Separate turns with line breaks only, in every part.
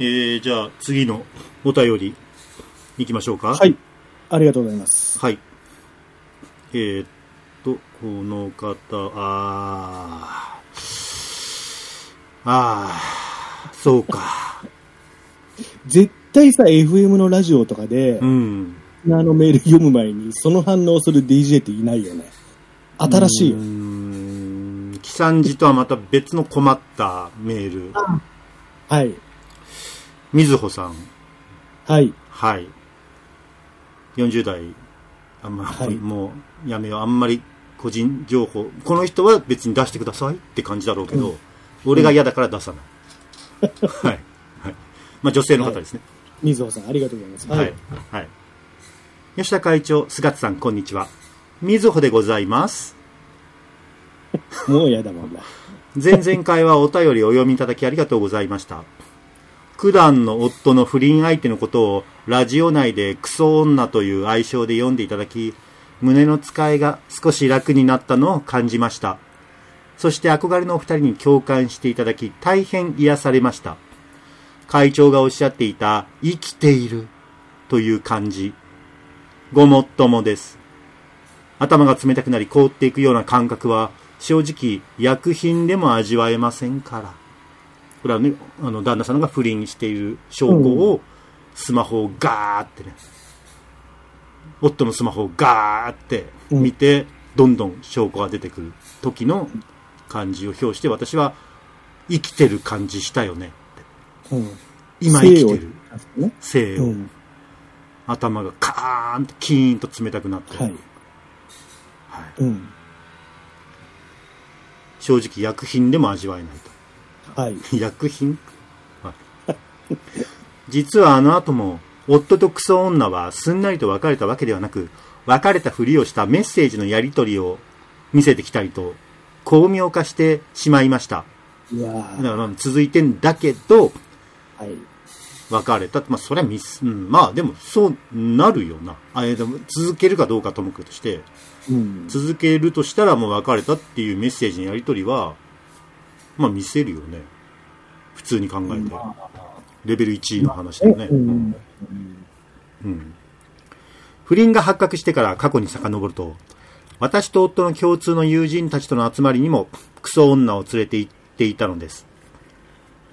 えー、じゃあ次のお便り行きましょうか。
はい。ありがとうございます。
はい。えー、っと、この方、あー、あー、そうか。
絶対さ、FM のラジオとかで
う、ん。
あのメール読む前に、その反応をする DJ っていないよね。新しいうよ。
ーん。キサンジとはまた別の困ったメール。
はい。
みずほさん。
はい。
はい。40代、あんま、
はい
もうやめよう。あんまり個人情報。この人は別に出してくださいって感じだろうけど、俺が嫌だから出さない。はい。はい。まあ女性の方ですね。
水尾さん、ありがとうございます。
はい。はい。吉田会長、菅津さん、こんにちは。みずほでございます。
もうやだもんな。
前々回はお便りお読みいただきありがとうございました。九段の夫の不倫相手のことをラジオ内でクソ女という愛称で読んでいただき、胸の使いが少し楽になったのを感じました。そして憧れのお二人に共感していただき、大変癒されました。会長がおっしゃっていた、生きているという感じ。ごもっともです。頭が冷たくなり凍っていくような感覚は、正直、薬品でも味わえませんから。これはね、あの、旦那さんが不倫している証拠を、スマホをガーってね、夫のスマホをガーって見て、どんどん証拠が出てくる時の感じを表して、私は生きてる感じしたよねって。
うん。
今生きてる。
ね。
生を、
うん。
頭がカーンとキーンと冷たくなって、
はい。
はい
うん。
正直薬品でも味わえないと。
はい。
薬品、はい、実はあの後も、夫とクソ女はすんなりと別れたわけではなく、別れたふりをしたメッセージのやり取りを見せてきたりと、巧妙化してしまいました。
いや
続いてんだけど、
はい。
別れた。まあ、それはミス、うん、まあ、でも、そうなるよな。あれでも、続けるかどうかともかくとして、
うん。
続けるとしたらもう別れたっていうメッセージのやり取りは、まあ、見せるよね。普通に考えて。レベル1の話だよね。
うん。
うん不倫が発覚してから過去に遡ると、私と夫の共通の友人たちとの集まりにもクソ女を連れて行っていたのです。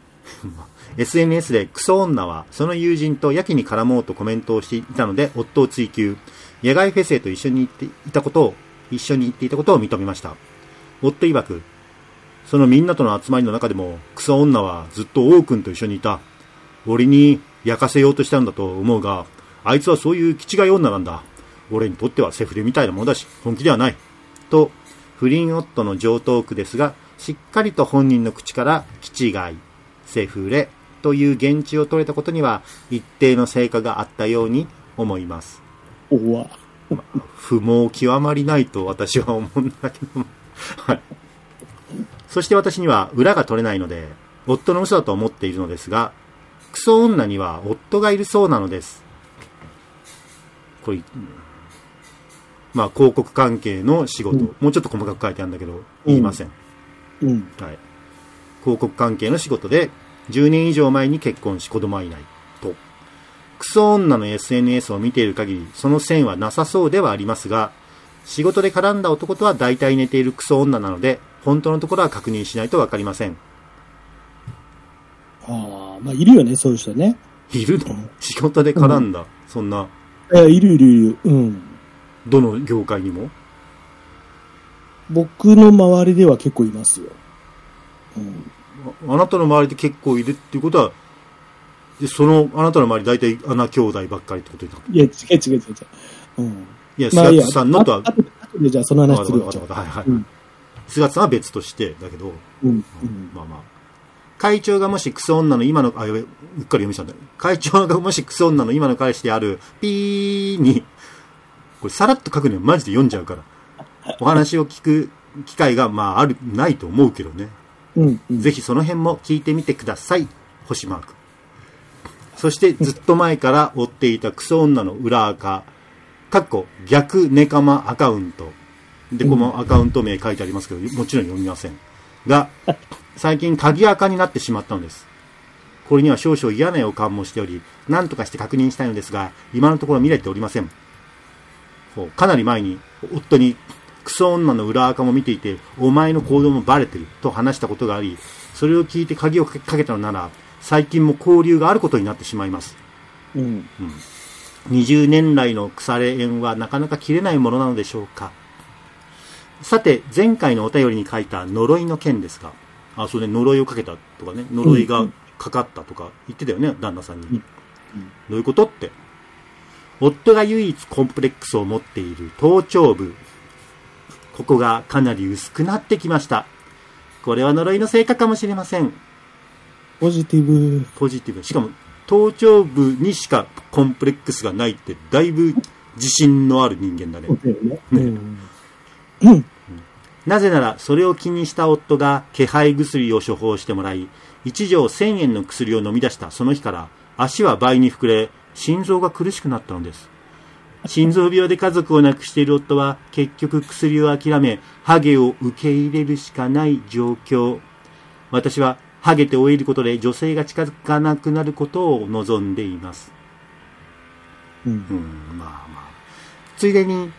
SNS でクソ女はその友人とやけに絡もうとコメントをしていたので夫を追及。野外フェスへと一緒に行っていたことを、一緒に行っていたことを認めました。夫曰く、そのみんなとの集まりの中でもクソ女はずっと王くんと一緒にいた。俺に焼かせようとしたんだと思うが、あいつはそういう気違い女なんだ。俺にとってはセフレみたいなものだし、本気ではない。と、不倫夫の上等句ですが、しっかりと本人の口から、気違い、セフレという言地を取れたことには、一定の成果があったように思います。
おわ。
不毛極まりないと私は思うんだけども。はい。そして私には裏が取れないので、夫の嘘だと思っているのですが、クソ女には夫がいるそうなのです。これ、うんまあ広告関係の仕事、もうちょっと細かく書いてあるんだけど、言いません。
うん。
はい。広告関係の仕事で、10年以上前に結婚し子供はいない。と。クソ女の SNS を見ている限り、その線はなさそうではありますが、仕事で絡んだ男とは大体寝ているクソ女なので、本当のところは確認しないとわかりません。
ああ、まあ、いるよね、そういう人ね。
いるの？仕事で絡んだ、そんな、
え、いるいるいる。うん。
どの業界にも？
僕の周りでは結構いますよ。うん。
ああなたの周りで結構いるっていうことは、でその、あなたの周り大体穴兄弟ばっかりってことになる？
いや、違う違う違う違う。うん。
いや、
まあいいや
菅津さんのとは、
あとでじゃあその話するわ。
はいはい
うん。
菅津さんは別として、だけど、
うん。うん。
まあまあ。会長がもしクソ女の今の、あ、やべ、うっかり読みしたんだ。会長がもしクソ女の今の彼氏である、ピーに、これさらっと書くのはマジで読んじゃうから。お話を聞く機会が、まあ、ある、ないと思うけどね。
うん。うん。
ぜひその辺も聞いてみてください。星マーク。そしてずっと前から追っていたクソ女の裏垢、かっこ逆ネカマアカウント。で、このアカウント名書いてありますけど、もちろん読みません。が、最近鍵垢になってしまったのです。これには少々嫌な予感もしており、何とかして確認したいのですが、今のところ見れておりません。かなり前に、夫に、クソ女の裏垢も見ていて、お前の行動もバレてる、と話したことがあり、それを聞いて鍵をかけたのなら、最近も交流があることになってしまいます。
うん。
20年来の腐れ縁はなかなか切れないものなのでしょうか。さて、前回のお便りに書いた呪いの件ですが、あ、それで呪いをかけたとかね、呪いがかかったとか言ってたよね、旦那さんに。
うん
どういうことって。夫が唯一コンプレックスを持っている頭頂部。ここがかなり薄くなってきました。これは呪いの成果かもしれません。
ポジティブ。
ポジティブ。しかも、頭頂部にしかコンプレックスがないって、だいぶ自信のある人間だね。
うん。
なぜなら、それを気にした夫が気配薬を処方してもらい、1錠1000円の薬を飲み出したその日から、足は倍に膨れ、心臓が苦しくなったのです。心臓病で家族を亡くしている夫は、結局薬を諦め、ハゲを受け入れるしかない状況。私は、ハゲて老いることで女性が近づかなくなることを望んでいます。
うん
う。ん、まあまあ。ついでに、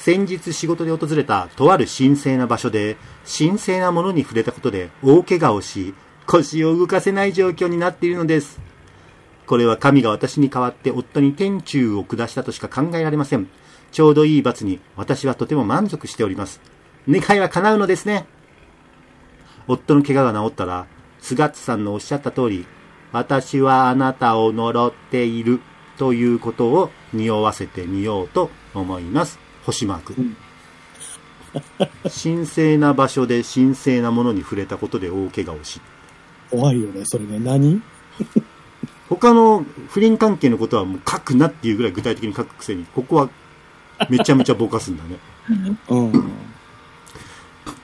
先日仕事で訪れたとある神聖な場所で、神聖なものに触れたことで大怪我をし、腰を動かせない状況になっているのです。これは神が私に代わって夫に天中を下したとしか考えられません。ちょうどいい罰に私はとても満足しております。願いは叶うのですね。夫の怪我が治ったら、菅津さんのおっしゃった通り、私はあなたを呪っているということを匂わせてみようと思います。星マーク。神聖な場所で神聖なものに触れたことで大怪我をし、
怖いよね、それね。何？
他の不倫関係のことはもう書くなっていうぐらい具体的に書くくせに、ここはめちゃめちゃぼかすんだね。
うん。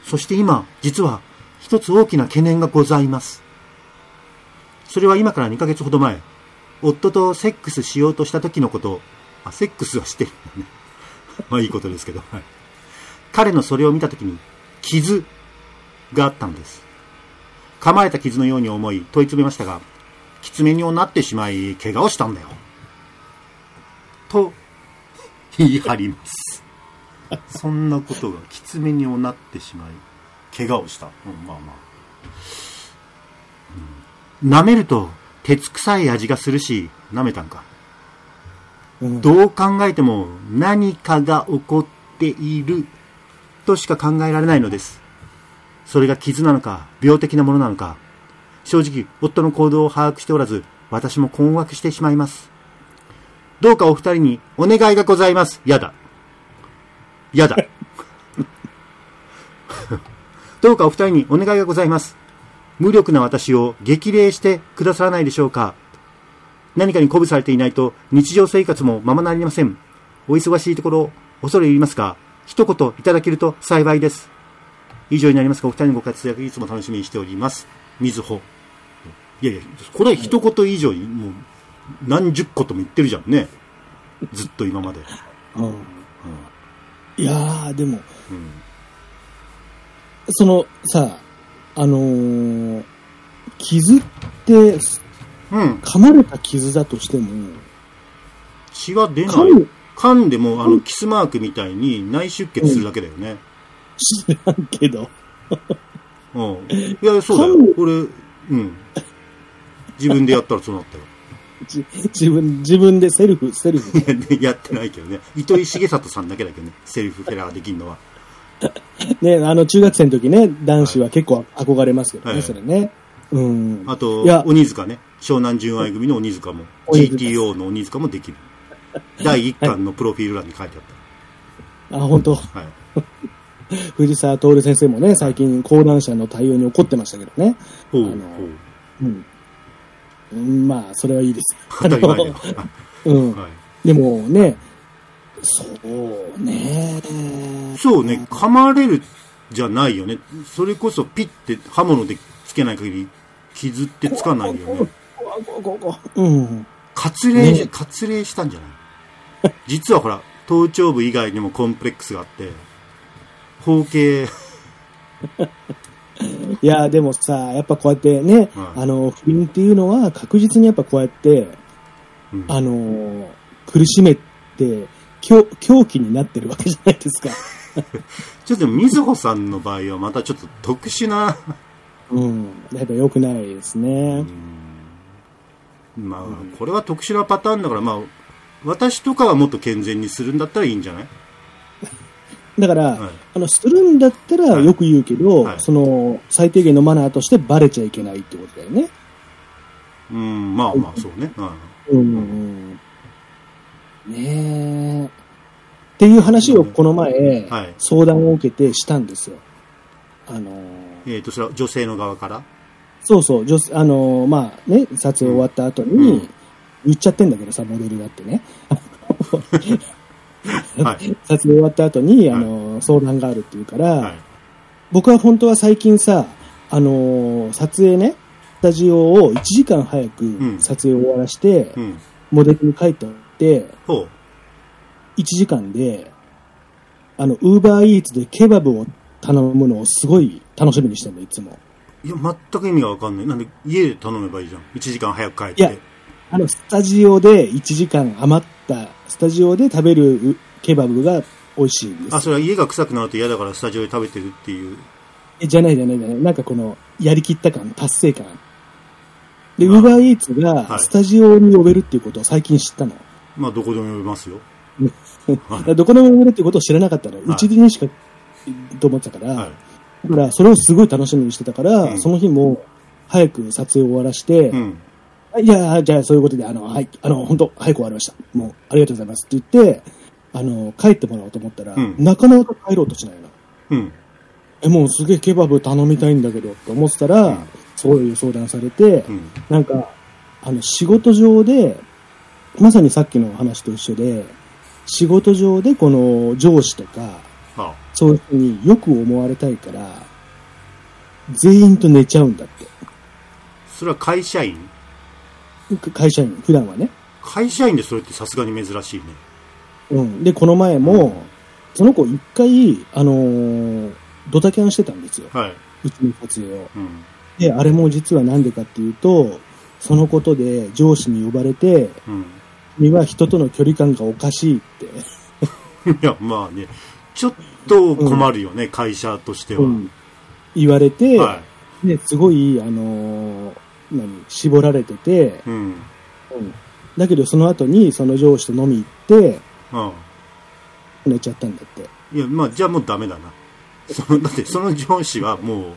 そして今、実は一つ大きな懸念がございます。それは今から2ヶ月ほど前、夫とセックスしようとした時のこと、あ、セックスはしてるんだね。まあいいことですけど、はい。彼のそれを見た時に、傷があったんです。構えた傷のように思い問い詰めましたが、きつめになってしまい、怪我をしたんだよ。と、言い張ります。そんなことがきつめになってしまい、怪我をした。うん、まあまあ。うん舐めると、鉄臭い味がするし、舐めたんか。どう考えても何かが起こっているとしか考えられないのです。それが傷なのか、病的なものなのか。正直、夫の行動を把握しておらず、私も困惑してしまいます。どうかお二人にお願いがございます。やだ。やだ。どうかお二人にお願いがございます。無力な私を激励してくださらないでしょうか。何かに鼓舞されていないと日常生活もままなりません。お忙しいところ、恐れ入りますが、一言いただけると幸いです。以上になりますが、お二人のご活躍いつも楽しみにしております。みずほ。いやいや、これは一言以上に、もう、何十個とも言ってるじゃんね。ずっと今まで。
うん。いやー、でも、
うん。
その、さ、あのー傷って、
うん。
噛まれた傷だとしても、
血は出ない
噛む。
噛んでも、あの、キスマークみたいに内出血するだけだよね。
知らんけど。
うん。いや、そうだよ。これ、うん。自分でやったらそうなったよ。
じ自分、自分でセルフ、セルフ。
い やってないけどね。糸井重里さんだけだけどね。セルフフェラーできるのは。
ね、あの、中学生の時ね、男子は結構憧れますけどね、
はい
それね。うん。
あと
いや、
鬼塚ね。湘南純愛組の鬼塚も。GTO の鬼塚もできる。第1巻のプロフィール欄に書いてあっ
あ、本当
た。はい。
藤沢徹先生もね、最近講談社の対応に怒ってましたけどね。
ほう、ほう。
うん。うんまあ、それはいいです。
当たり前だよ。
うん。
はい。
でもね、そうね。
そうね、噛まれるじゃないよね。それこそピッて刃物でつけない限り傷ってつかないよね。
こここうん。
割礼
ね
割礼したんじゃない？実はほら、頭頂部以外にもコンプレックスがあって、包茎、
いや、でもさ、やっぱこうやってね、
はい
あの、不倫っていうのは確実にやっぱこうやって、
うん
あの、苦しめて、狂狂気になってるわけじゃないですか。
ちょっと、みずほさんの場合はまたちょっと特殊な、
うん。やっぱ良くないですね。
まあ、これは特殊なパターンだから、まあ、私とかはもっと健全にするんだったらいいんじゃない？
だから、
はい
あの、するんだったら
はい
よく言うけど、
はい
その、最低限のマナーとしてバレちゃいけないってことだよね。
うん、まあまあ、そうね。はい
うん。ねえ。っていう話をこの前、
はい
相談を受けてしたんですよ。あのー
えっ、と、それは女性の側から？
そうそう、女性あのーまあね、撮影終わった後に、
うん
言っちゃってんだけどさ、モデルだってね。
はい。
撮影終わった後に、あのー相談があるっていうから、
はい。
僕は本当は最近さ、あのー撮影ね、スタジオを1時間早く
ん
撮影を終わらして、
うん。
モデルに帰っておって、
ほう。
1時間で、あの、ウーバーイーツでケバブを頼むのをすごい楽しみにしてるの、いつも。
いや、全く意味がわかんない。なんで、家で頼めばいいじゃん。1時間早く帰って。
いやあの、スタジオで1時間余った、スタジオで食べるうケバブが美味しいんです
あ、それは家が臭くなると嫌だからスタジオで食べてるっていう。
えじゃないじゃないじゃない。なんかこの、やりきった感、達成感。で、ウ
まあ
ーバーイーツ
はい
がスタジオに呼べるっていうことを最近知ったの。
まあ、どこでも呼べますよ。
どこでも呼べるっていうことを知らなかったの。うちにしか、と思ってたから、
はい。
だからそれをすごい楽しみにしてたから、
うん
その日も早く撮影を終わらして、
うん。
いや、じゃあそういうことで、あの、はい、あの、本当早く終わりました。もう、ありがとうございますって言って、あの、帰ってもらおうと思ったら、
うん
なかなか帰ろうとしないの。
うん。
え、もうすげえケバブ頼みたいんだけどって思ってたら、
うん
そういう相談されて、
うん。
なんか、あの、仕事上で、まさにさっきの話と一緒で、仕事上でこの上司とか、
あ
そういうふうによく思われたいから、全員と寝ちゃうんだって。
それは会社員？
会社員、普段はね。
会社員でそれってさすがに珍しいね。
うん。で、この前も、その子一回、あのードタキャンしてたんですよ。
はい。
うちの撮影を。
うん。
で、あれも実はなんでかっていうと、そのことで上司に呼ばれて、
うん。
君は人との距離感がおかしいって、
いや、まあね、ちょっと困るよね、会社としては。
うん言われて、
は
ですごい、あのー何、絞られてて、
い。うん。
うんだけどその後にその上司と飲み行って、
うん。
寝ちゃったんだって。
いや、まあ、じゃあもうダメだな。その だって、その上司はも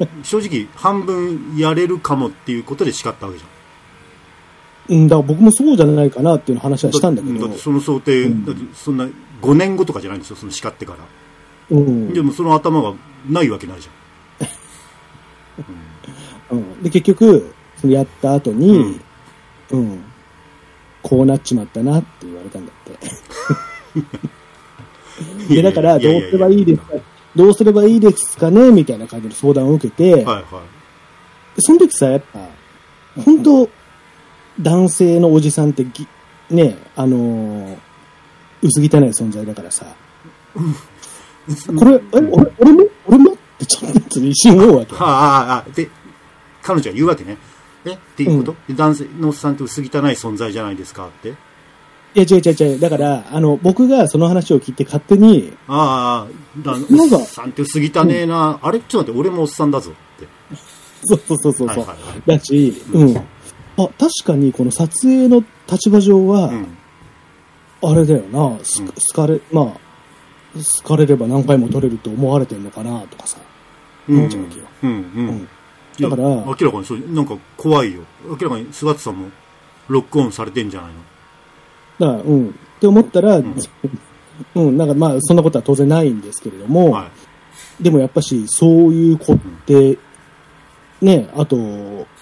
う、正直、半分やれるかもっていうことで叱ったわけじゃん。
うん、だから僕もそうじゃないかなっていう話はしたんだけど
だって、その想定、
うん
だってそんな5年後とかじゃないんですよ、その叱ってから。
うん。
でもその頭がないわけないじ
うん、で、結局、そのやった後に、うん、こうなっちまったなって言われたんだって。
ゃん。
で、だから、どうすればいいですか、どうすればいいですかねみたいな感じの相談を受けて、
はいはい。
その時さ、やっぱ、本当男性のおじさんってぎ、ね、あのー薄汚い存在だからさ、これ、え、俺俺も俺も？ってちょっと一瞬思うわけ。
はあ、ああ、あで、彼女は言うわけね。え？っていうこと、で男性のおっさんって薄汚い存在じゃないですかって？
いや、違う違う違う。だから、あの、僕がその話を聞いて勝手に、
ああ、だ
なんか
おっさんって薄汚ねえな、あれ？ちょっと待って、俺もおっさんだぞって。
そうそうそうそう。
はいはいはい
だし、うん。あ、確かにこの撮影の立場上は、
うん。
あれだよな、す
うん
好かれ、まあ、好かれれば何回も撮れると思われてんのかなとかさ。
うん。
思っちゃうわけよ
うん。うん。
うんだから
明らかにそう、なんか怖いよ。明らかに菅田さんもロックオンされてんじゃないの？
だから、うん。って思ったら、うん、なんかまあ、そんなことは当然ないんですけれども、
はい。
でもやっぱし、そういう子って、ね、あと、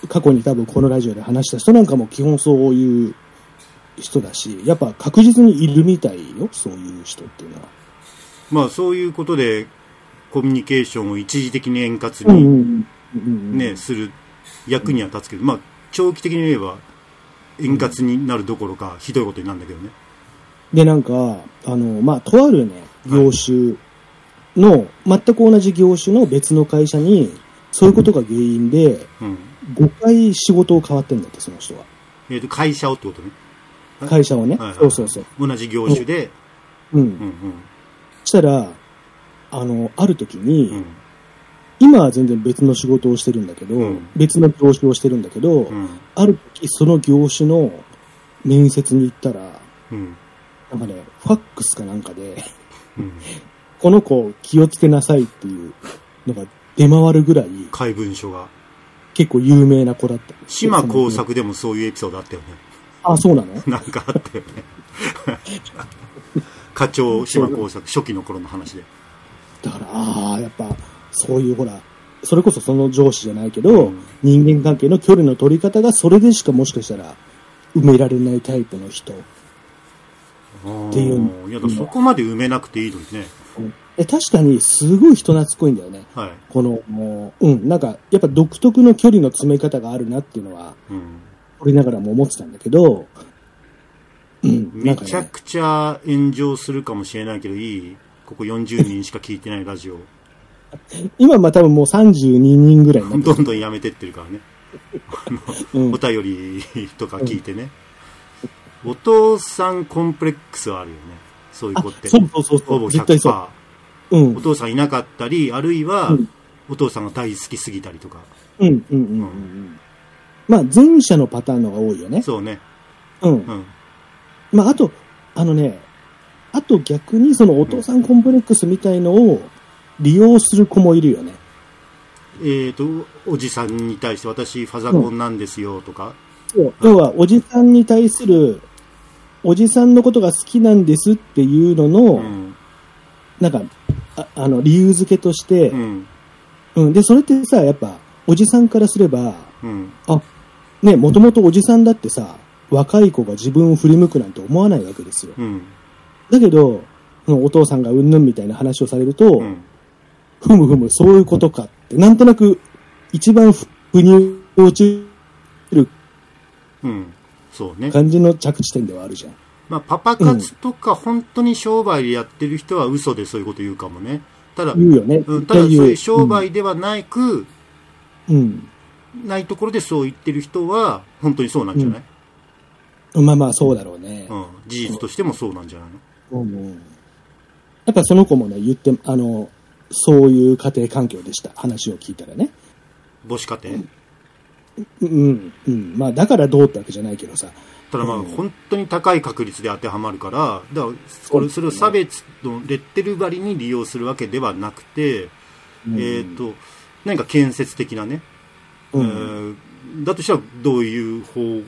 過去に多分このラジオで話した人なんかも基本そういう人だし、やっぱ確実にいるみたいよ、そういう人っていうのは。
まあそういうことでコミュニケーションを一時的に円滑に。ね、する役には立つけど、まあ長期的に言えば円滑になるどころかひどいことになるんだけどね。
で、なんか、あの、まあ、とあるね、業種の、全く同じ業種の別の会社に、そういうことが原因で、
うん。
5回仕事を変わってんだって、その人は。
えっ、と、会社をってことね。
会社をね。
はいはい
そうそうそう。
同じ業種で、
うん。
うんうん。
したら、あの、ある時に、
うん。
今は全然別の仕事をしてるんだけど、
うん
別の業種をしてるんだけど、
うん。
ある時その業種の面接に行ったら、
うん。
なんかね、ファックスかなんかで、
うん。
この子気をつけなさいっていうのが出回るぐらい、
怪文書が。
結構有名な子だった。
島工作でもそういうエピソードあったよね。
あ、そうなの？
なんかあったよね。課長島工作、初期の頃の話で。
だから、ああ、やっぱ、そういうほら、それこそその上司じゃないけど、
うん
人間関係の距離の取り方がそれでしかもしかしたら埋められないタイプの人。
って
いう
いや、そこまで埋めなくていいのにね。
え確かにすごい人懐っこいんだよね。
はい。
この、もう、うん、なんか、やっぱ独特の距離の詰め方があるなっていうのは、
うん。
掘りながらも思ってたんだけど、うん、な
めちゃくちゃ炎上するかもしれないけど、いいここ40人しか聞いてないラジオ。
今まあ多分もう32人ぐらい
どんどんやめてってるからね。
うん
お便りとか聞いてね。お父さんコンプレックスはあるよね。そういう
あ
子って。
そうそうそう
ほぼ
絶対そう。
100%。
うん
お。父さんいなかったり、あるいは
うん、
お父さんが大好きすぎたりとか。
うん、うん、うん、うんうん。まあ前者のパターンのが多いよね。
そうね。
うん
う。ん。
まああと、あのね、あと逆にそのお父さんコンプレックスみたいのを利用する子もいるよね。
えっ、と、おじさんに対して私ファザコンなんですよとか。
そう要は、おじさんに対する、おじさんのことが好きなんですっていうのの、
うん。
なんか、ああの、理由付けとして
う、ん。
うん、で、それってさ、やっぱ、おじさんからすれば、
うん。
あ、ね、もともとおじさんだってさ、若い子が自分を振り向くなんて思わないわけですよ。
うん。
だけど、お父さんがうんぬんみたいな話をされると、
うん。
ふむふむ、そういうことかって、なんとなく、一番ふ腑に落ちる
うん。そうね。
感じの着地点ではあるじゃん。
まあ、パパ活とか本当に商売でやってる人は嘘でそういうこと言うかもね。ただ、
言うよね。
うん、ただそういう商売ではなく、
うん。
ないところでそう言ってる人は本当にそうなんじゃない、
うん。まあまあ、そうだろうね。
うん事実としてもそうなんじゃないの？
うんうんやっぱその子もね、言って、あの、そういう家庭環境でした。話を聞いたらね。
母子家庭、
うん、うん。まあ、だからどうってわけじゃないけどさ。
ただまあ
うん
本当に高い確率で当てはまるから、だからそれを差別のレッテル張りに利用するわけではなくて、
うん
えっ、と、何か建設的なね、
うん
えーだとしたらどういう方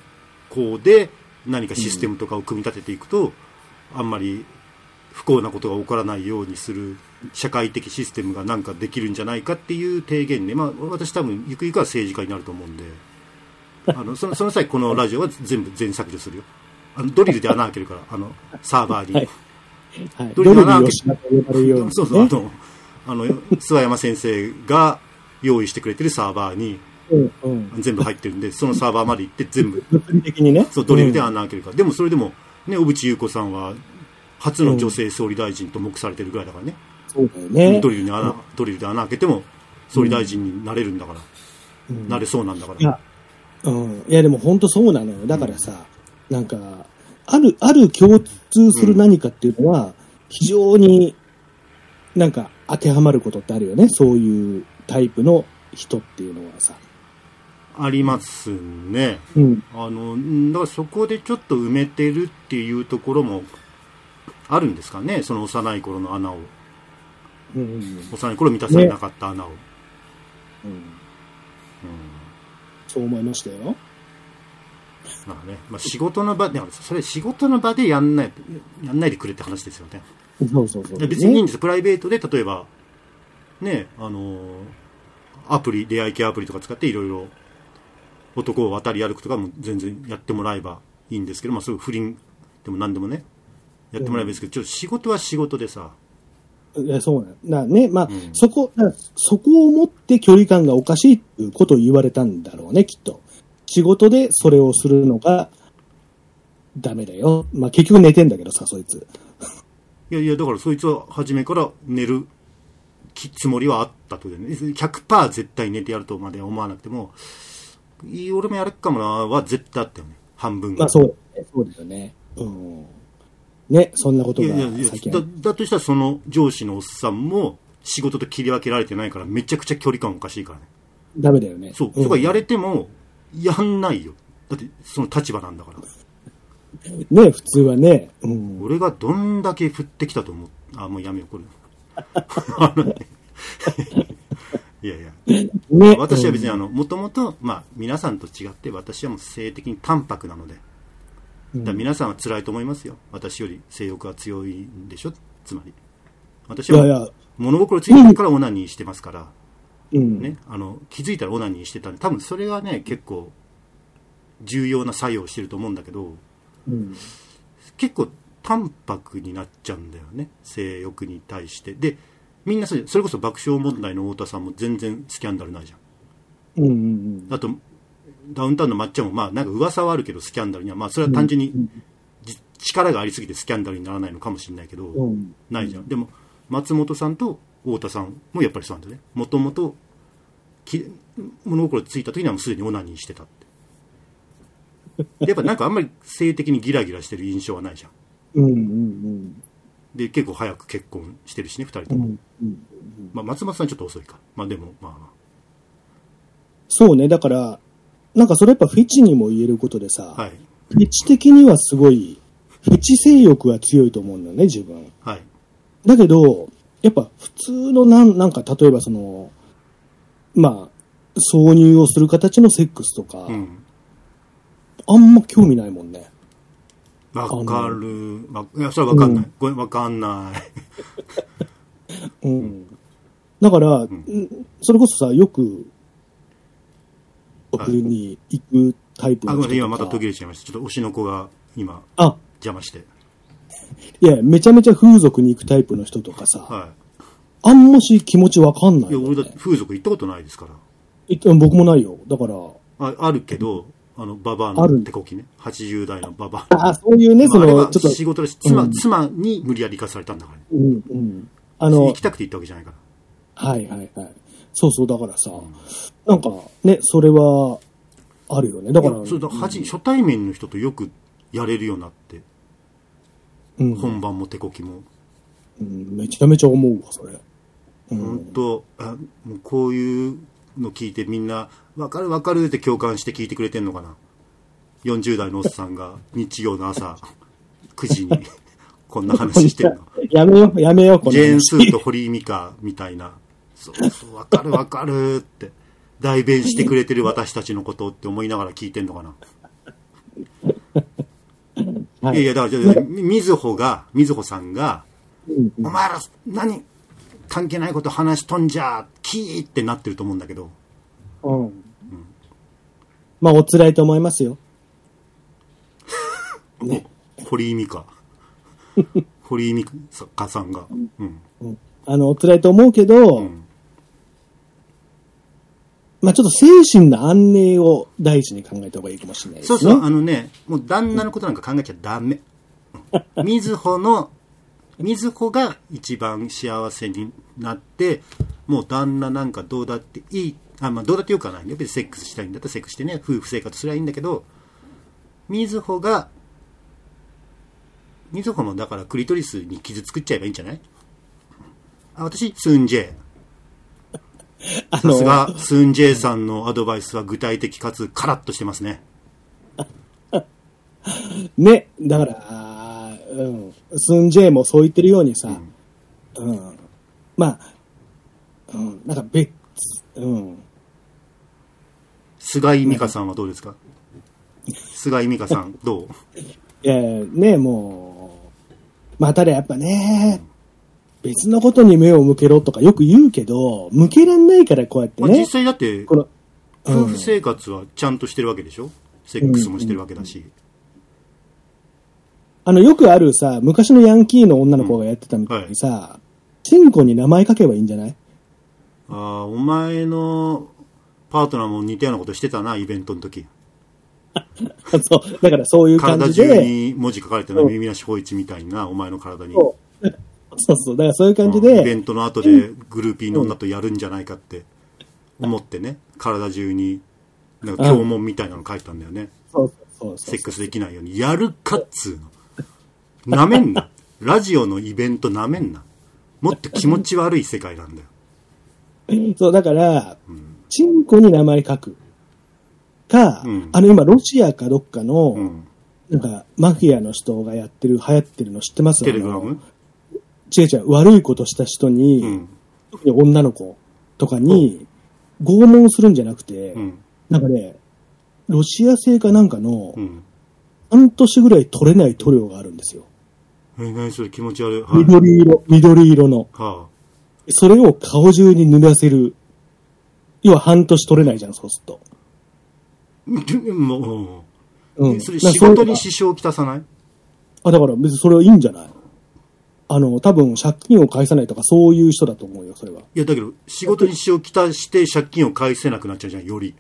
向で何かシステムとかを組み立てていくと、あんまり不幸なことが起こらないようにする社会的システムがなんかできるんじゃないかっていう提言ね、まあ、私多分ゆくゆくは政治家になると思うんであのそのその際このラジオは全部全削除するよあのドリルで穴開けるからあのサーバーに、
はいはい。
ど
どれ
れかな
に吉田と呼ばれる。
そうそうあのあの諏訪山先生が用意してくれてるサーバーに。全部入ってるんでそのサーバーまで行って全部
物理的にね。
そうドリルで
うん
穴開けるから、でもそれでも、ね、小渕優子さんは初の女性総理大臣と目されてるぐらいだからね、
そうだよね。
ドリルに穴、ドリルで穴開けても総理大臣になれるんだから、
うん
なれそうなんだから、
いや、うん。いや、でも本当そうなのよ。だからさ、なんか、ある、ある共通する何かっていうのは、非常になんか当てはまることってあるよね。そういうタイプの人っていうのはさ。
ありますね。
うん。
あの、んだからそこでちょっと埋めてるっていうところもあるんですかね、その幼い頃の穴を。
うんうん
幼い頃満たされなかった穴を。
うん。そう思いましたよ。
まあね、まあ、仕事の場で、それ仕事の場でやんない、やんないでくれって話ですよね。
そうそうそう。
で別にいいん
ね
ですよ、プライベートで例えば、ね、あのーアプリ、出会い系アプリとか使っていろいろ男を渡り歩くとかも全然やってもらえばいいんですけど、まあそういう不倫でも何でもね、やってもらえばいいですけど、ちょっと仕事は仕事でさ、
いや、そうなんだ。ね、まあ、
ん
そこ、だそこをもって距離感がおかしいっていうことを言われたんだろうね、きっと。仕事でそれをするのがダメだよ。まあ結局寝てんだけどさ、そいつ。
いやいや、だからそいつは初めから寝るきつもりはあったというね。100%絶対寝てやるとまでは思わなくても、俺もやるかもなは絶対あったよね。半分ぐらい。
まあそう、そうですよね。うん。ね、そんなことが
いやいやいや
最近
だだとしたらその上司のおっさんも仕事と切り分けられてないからめちゃくちゃ距離感おかしいからね。
ダメだよね。
そう。
ん
そこはやれても、やんないよ。だってその立場なんだから。
ね、普通はね。うん。
俺がどんだけ降ってきたと思う。あ、もうやめよう、これ。いやいや。
ね。
私は別にあの、もともと、まあ、皆さんと違って、私はもう性的に淡白なので、
うん、
だ皆さんは辛いと思いますよ。私より性欲が強いんでしょ？つまり。私は物心ついてからオナニーしてますから、
うん。
ね、あの、気づいたらオナニーしてたんで、多分それはね、結構、重要な作用をしてると思うんだけど、
うん。
結構淡白になっちゃうんだよね性欲に対してでみんなそれそれこそ爆笑問題の太田さんも全然スキャンダルないじゃん。
うんうん
あとダウンタウンのまっちゃんもまあなんか噂はあるけどスキャンダルには。まあそれは単純にじ力がありすぎてスキャンダルにならないのかもしれないけど、
うん。うん。
ないじゃん。でも松本さんと太田さんもやっぱりそうなんだよね。もともとき物心ついた時にはもうすでにオナニーしてたって。でやっぱなんかあんまり性的にギラギラしてる印象はないじゃん
うんうん
で結構早く結婚してるしね2人とも。まあ、松本さんちょっと遅いかまあでもま
そうね、だから、なんかそれやっぱフェチにも言えることでさ、
あはい
フェチ的にはすごい、フェチ性欲が強いと思うんだよね、自分。
はい
だけど、やっぱ普通のなん、なんか例えばその、まあ、挿入をする形のセックスとか、
うん
あんま興味ないもんね。
わかる。わいやそれはわかんない、ごめんわかんない。
うん。だから、
ん
うん。それこそさ、よく、僕に行くタイプ
あごめん今
人とか
また途切れちゃいました。ちょっと推しの子が今
あ、
邪魔して。
いや、めちゃめちゃ風俗に行くタイプの人とかさ、
は
あんまし気持ちわかんないい
いや俺だって風俗行ったことないですから。
い僕もないよ。だから、
ああるけどあのババアの手こきね。80代のババア。
あ、そういうね、その、ちょっと、
仕事だし妻,、
うん。
妻に無理やり行かされたんだからね。
うん、うん。あの
行き、たくて行ったわけじゃないから。
はいはいはい。そうそう、だからさ、なんかね、それは、あるよね。だから、
それだはじ初対面の人とよくやれるようになって。
うん、
本番も手こきも。
うんめちゃめちゃ思うわ、それ。うん。
本当あもうこういうの聞いてみんな分かる分かるって共感して聞いてくれてんのかな？40代のおっさんが日曜の朝9時に こんな話してるの。
やめよう、やめよう、この
ジェーン・ス
話
ーと堀井美香みたいな。そうそう分かる分かるって。代弁してくれてる私たちのことって思いながら聞いてんのかな、
はい。
い、やいやだからじゃあみずほがみずほさんが
うん。
お前ら何？関係ないこと話しとんじゃキーってなってると思うんだけど
うん。まあ、お辛いと思いますよ。ね。
堀井美香 堀井美香さんが、うん
うんあの、お辛いと思うけど、
うん
まあちょっと精神の安寧を第一に考えた方がいいかもしれないですね。
そうそう、あのね、もう旦那のことなんか考えちゃダメ。うん みずほの、みずほが一番幸せになって、もう旦那なんかどうだっていい、あ、まあどうだってよくはないね。別にセックスしたいんだったらセックスしてね、夫婦生活すりゃいいんだけど、みずほが、みずほもだからクリトリスに傷作っちゃえばいいんじゃない？あ、私、スンジェさすが、スンジェイさんのアドバイスは具体的かつカラッとしてますね。
ね、だから、うん。スンジェイもそう言ってるようにさ、うん。まあ、うん、なんか別、うん。
菅井美香さんはどうですか？菅井美香さん、どう？
いや、ね、もう、まあ、ただやっぱね、別のことに目を向けろとかよく言うけど、向けらんないからこうやって
まあ、実
ね。
際だって、
この、うん
夫婦生活はちゃんとしてるわけでしょ？セックスもしてるわけだし。
あの、よくあるさ、昔のヤンキーの女の子がやってたみたいにさ、チンコに名前書けばいいんじゃない？
ああ、お前のパートナーも似たようなことしてたな、イベントの時。
そう。だからそういう感
体中
じで、
に文字書かれてるの耳なし法一みたいな、お前の体に。
そうそう。だからそういう感じ
イベ
で、
ントの後でグルーピーの女とやるんじゃないかって思ってね、体中に、なんか肛門みたいなの書いたんだよね。
そうそうそう
セックスできないように。やるかっつうの。なめんな。ラジオのイベントなめんな。もっと気持ち悪い世界なんだよ。
そう、だから、チンコに名前書く。か、
うん
あの今、ロシアかどっかの、
うん。
なんか、マフィアの人がやってる、流行ってるの知ってます？
テレグラム？
違う違う、悪いことした人に、
うん。
特に女の子とかに、拷問するんじゃなくて、
うん。
なんかね、ロシア製かなんかの
う、ん。
半年ぐらい取れない塗料があるんですよ。
え、何それ気持ち悪い。はい。
緑色、緑色の。
は
それを顔中に塗らせる。要は半年取れないじゃん、そうすると。
あ。もう、
うん。
それ仕事に支障をきたさない？
あ、だから別にそれはいいんじゃない？あの、多分借金を返さないとかそういう人だと思うよ、それは。
いや、だけど、仕事に支障をきたして借金を返せなくなっちゃうじゃん、より。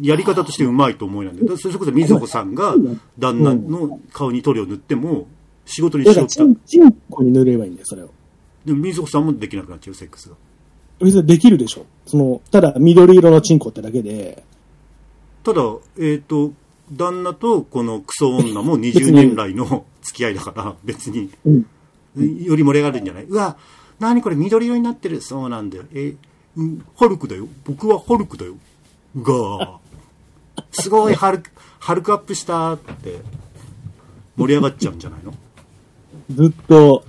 やり方としてうまいと思いなんだよ。だからそれこそ、みずほさんが旦那の顔に塗料塗っても、仕事に
だから、
支障をき
チン、コに塗ればいいんだよ、それを。
た。でも、みずほさんもできなくなっちゃう、セックスが。
別にできるでしょ。その、ただ緑色のチンコってだけで、
ただ、えっ、と、旦那とこのクソ女も20年来の 付き合いだから、別に、
うん。
より盛り上がるんじゃない？うわ、何これ緑色になってる。そうなんだよ。え、うん、ハルクだよ。僕はハルクだよ。が、すごいハルク、ハルクアップしたって、盛り上がっちゃうんじゃないの？
ずっと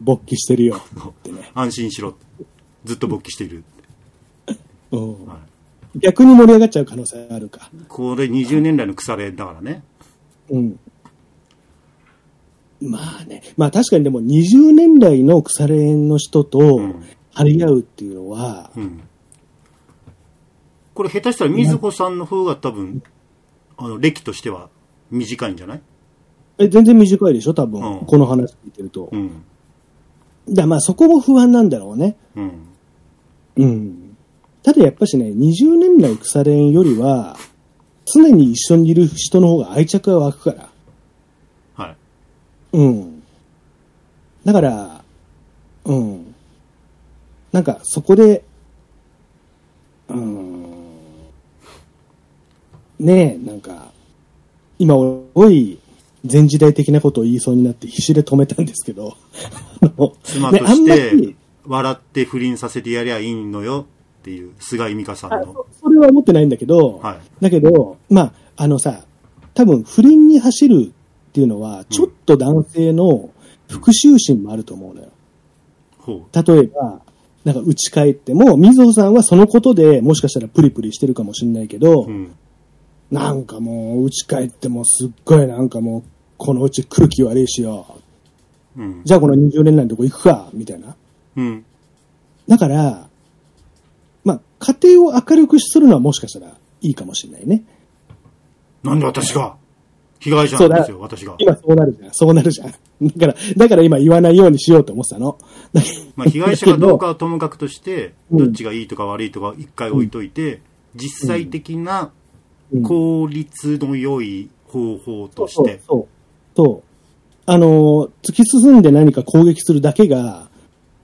勃起してるよってね。
安心しろ。ずっと勃起している。
うん
は
逆に盛り上がっちゃう可能性あるか。
これ20年来の腐れだからね。
うん。まあね。まあ確かにでも20年来の腐れ縁の人と
ん
張り合うっていうのは、
うん。これ下手したら水穂さんの方が多分、あの、歴としては短いんじゃない？
え全然短いでしょ多分、
うん
この話聞いてると。
うん。
だまあそこも不安なんだろうね。
うん。
うん。ただやっぱしね、20年来腐れ縁よりは、常に一緒にいる人の方が愛着が湧くから。
はい。
うん。だから、うん。なんか、そこで、うん。ねえ、なんか、今、おい、前時代的なことを言いそうになって必死で止めたんですけど、あの
妻
ね
として 笑って不倫させてやりゃいいのよっていう菅井美香さんの。
あそそれは思ってないんだけど、
はい。
だけど、まあ、あのさ、多分不倫に走るっていうのは、ちょっと男性の復讐心もあると思うのよ。
ほ
例えば、なんか打ち返っても、みずほさんはそのことでもしかしたらプリプリしてるかもしれないけど、
う。うん。
なんかもう打ち返ってもすっごいなんかもう、このうち空気悪いしよ。
うん。
じゃあこの20年来のとこ行くか、みたいな。
うん。
だから、まあ、家庭を明るくするのはもしかしたらいいかもしれないね。
なんで私が？被害者なんですよ、私が。
今そうなるじゃん。そうなるじゃん。だから、だから今言わないようにしようと思ってたの。
まあ、被害者かどうかはともかくとして、
うん
どっちがいいとか悪いとか一回置いといて、実際的な
うん
効率の良い方法として、
そう。そう。あのー、突き進んで何か攻撃するだけが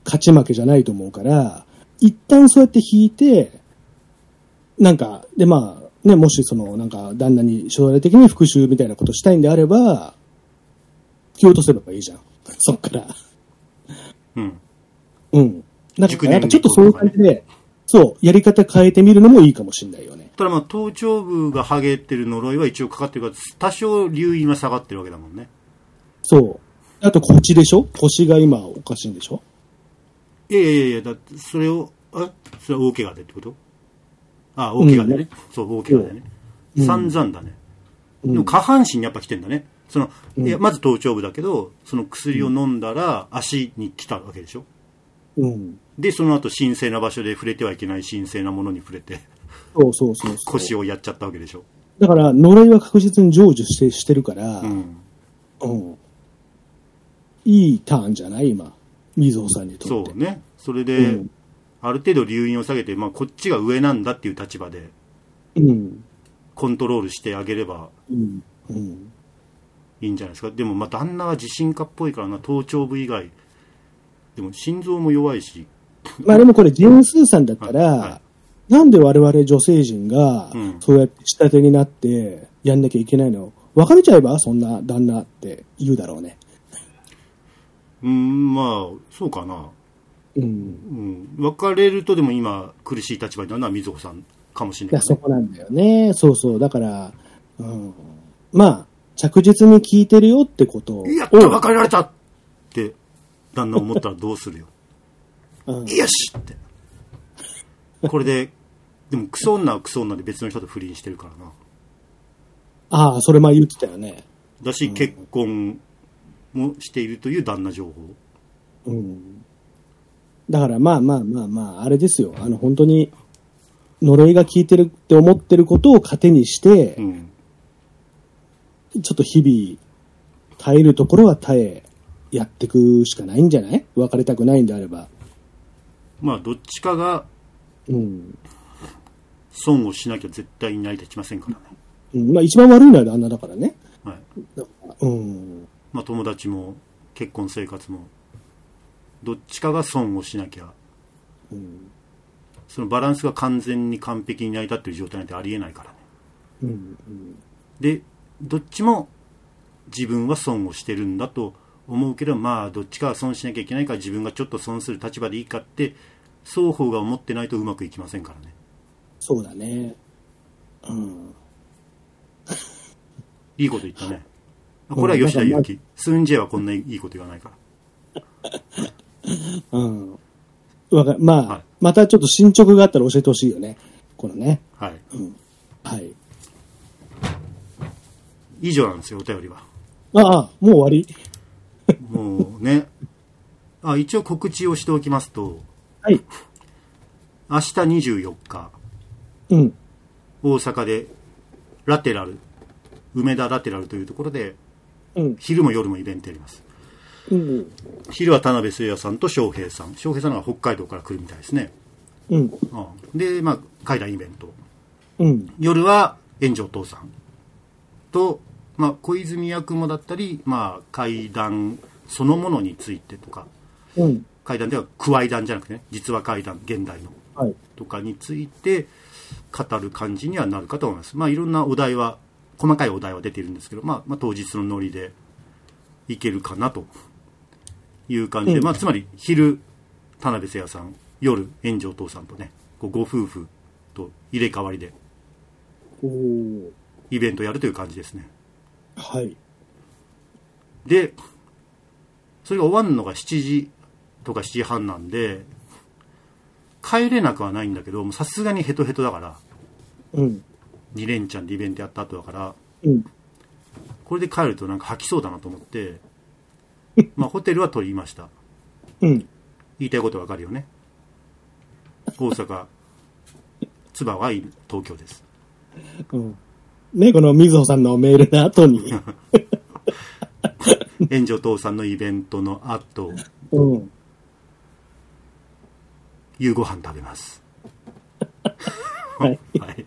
勝ち負けじゃないと思うから、一旦そうやって引いて、なんか、でまあ、ね、もしその、なんか、旦那に将来的に復讐みたいなことしたいんであれば、引き落とせばいいじゃん。そっから。
うん。
うん。なんか、
熟年
なんかちょっとそういう感じで、そう、やり方変えてみるのもいいかもしれないよね。
ただまあ、頭頂部がハゲってる呪いは一応かかってるから、多少留飲は下がってるわけだもんね。
そう。あと腰でしょ？腰が今おかしいんでしょ？
いやいやいやいや、だってそれを、あそれは大怪我でってこと？あ、大怪我でね。そう、大怪我でね。
うん
散々だね。
うん
でも下半身にやっぱ来てんだね。その、
うん
いや、まず頭頂部だけど、その薬を飲んだら足に来たわけでしょ？
うん。
で、その後神聖な場所で触れてはいけない神聖なものに触れて、
そうそうそうそう。
腰をやっちゃったわけでしょ。
だから、呪いは確実に成就してしてるから、
う
うん。
ん。
いいターンじゃない今。みずほさんにとって。
そうね。それ
う
で、
ん。
ある程度留飲を下げて、まあ、こっちが上なんだっていう立場で、
うん。
コントロールしてあげれば
うん。うん。
いいんじゃないですか。でも、まあ、旦那は自信家っぽいからな、頭頂部以外、でも心臓も弱いし、
まあでもこれ、ジェーンスーさんだったら、
はいは
なんで我々女性陣が
うん、
そうやって下手になってやんなきゃいけないの？別れちゃえばそんな旦那って言うだろうね。
うん、まあ、そうかな。
うん。
うん。別れるとでも今、苦しい立場になるのは水穂さんかもしれ
いや、
ない、
そこなんだよね。そうそう。だから、うん。まあ、着実に聞いてるよってことを。
やった別れられたって、旦那思ったらどうするよ。
うん
よしって。これで、でもクソ女はクソ女で別の人と不倫してるからな。
ああ、それ前言ってたよね。
だし、結婚もしているという旦那情報。
うん。だからまあまあまあまあ、あれですよ。あの、本当に、呪いが効いてるって思ってることを糧にして
う、ん。
ちょっと日々、耐えるところは耐え、やっていくしかないんじゃない？別れたくないんであれば。
まあ、どっちかが
うん。
損をしなきゃ絶対に成り立ちませんからね。
うん、まあ一番悪いのは旦那だからね。
はい。
うん。
まあ、友達も結婚生活も、どっちかが損をしなきゃ、
うん。
そのバランスが完全に完璧に成り立っている状態なんてありえないからね。
うん。
で、どっちも自分は損をしてるんだと思うけど、まあ、どっちかは損しなきゃいけないから自分がちょっと損する立場でいいかって、双方が思ってないとうまくいきませんからね。
そうだね。うん。
いいこと言ったね。これは吉田祐希。スンジェはこんないいこと言わないから。
うん。わかまあ、
はい
またちょっと進捗があったら教えてほしいよね。このね。
はい。
はい。
以上なんですよ、お便りは。
ああ、もう終わり。
もうね。あ、一応告知をしておきますと、
はい。
明日24日、
うん。
大阪でラテラル、梅田ラテラルというところで、
うん。
昼も夜もイベントやります。
うん。
昼は田辺誠也さんと翔平さん。翔平さんは北海道から来るみたいですね。
うん。
うんで、まあ、会談イベント。
うん。
夜は炎上父さんと、まあ、小泉役もだったり、まあ、会談そのものについてとか、
うん。
会談ではクイ談じゃなくてね、実話会談、現代の
はい。
とかについて語る感じにはなるかと思います。まあ、いろんなお題は、細かいお題は出てるんですけど、まあ、まあ、当日のノリでいけるかなという感じで、
うん
まあ、つまり、昼、田辺誠也さん、夜、炎上父さんとね、ご夫婦と入れ替わりでイベントやるという感じですね。
はい。
で、それが終わるのが7時とか7時半なんで、帰れなくはないんだけど、さすがにヘトヘトだから、
うん。
2連チャンでイベントやった後だから、
うん。
これで帰るとなんか吐きそうだなと思って、まあホテルは取りました。
うん。
言いたいことわかるよね。大阪、千葉は東京です。
うん。ね、このみずほさんのメールの後に。
炎上父さんのイベントの後、
うん。
夕ご飯食べます。
はい。
はい。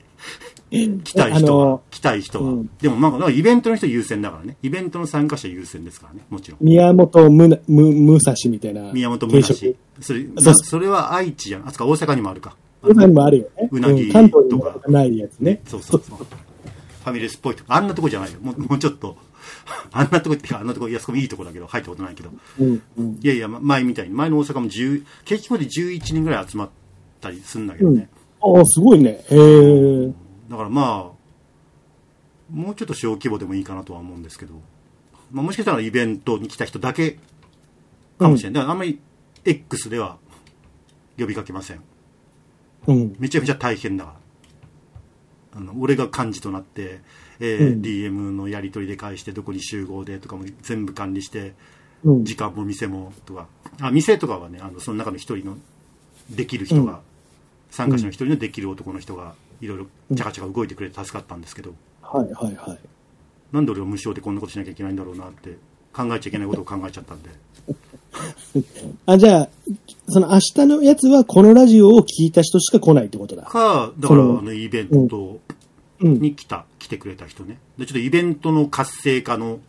来たい人は？来たい人は？
うん
でもまあ、なんかイベントの人優先だからね。イベントの参加者優先ですからね。もちろん。
宮本むな、む、武蔵みたいな。
宮本武蔵。それ、
そうそ
れは愛知じゃん。あそこ大阪にもあるか。
大阪にもあるよね。
うなぎ
ん関東にも
とか
ないやつね。
そうそうそう。ファミレスっぽいとこ。あんなとこじゃないよ。もうもうちょっと。あんなとこってか、あんなとこ、いや、そこもいいとこだけど、入ったことないけど。
うん。うん。
いやいや、ま前みたいに、前の大阪も10、結局で11人ぐらい集まったりするんだけどね。
ああ、すごいね。へえ。
だからまあ、もうちょっと小規模でもいいかなとは思うんですけど、まあ、もしかしたらイベントに来た人だけかもしれない。だからあんまり X では呼びかけません。
うん。
めちゃめちゃ大変だから。あの、俺が幹事となって、えー
うん
DM のやり取りで返して、どこに集合でとかも全部管理して、
うん。
時間も店もとか、あ、店とかはね、あの、その中の一人のできる人が、
うん
参加者の一人のできる男の人が、いろいろチャカチャカ動いてくれて助かったんですけど、
はいはいはい。
なんで俺は無償でこんなことしなきゃいけないんだろうなって考えちゃいけないことを考えちゃったんで。
あ、じゃあ、その明日のやつはこのラジオを聞いた人しか来ないってことだ。
か、だからあ
その
のイベント
うん。
に来た、来てくれた人ね。で、ちょっとイベントの活性化の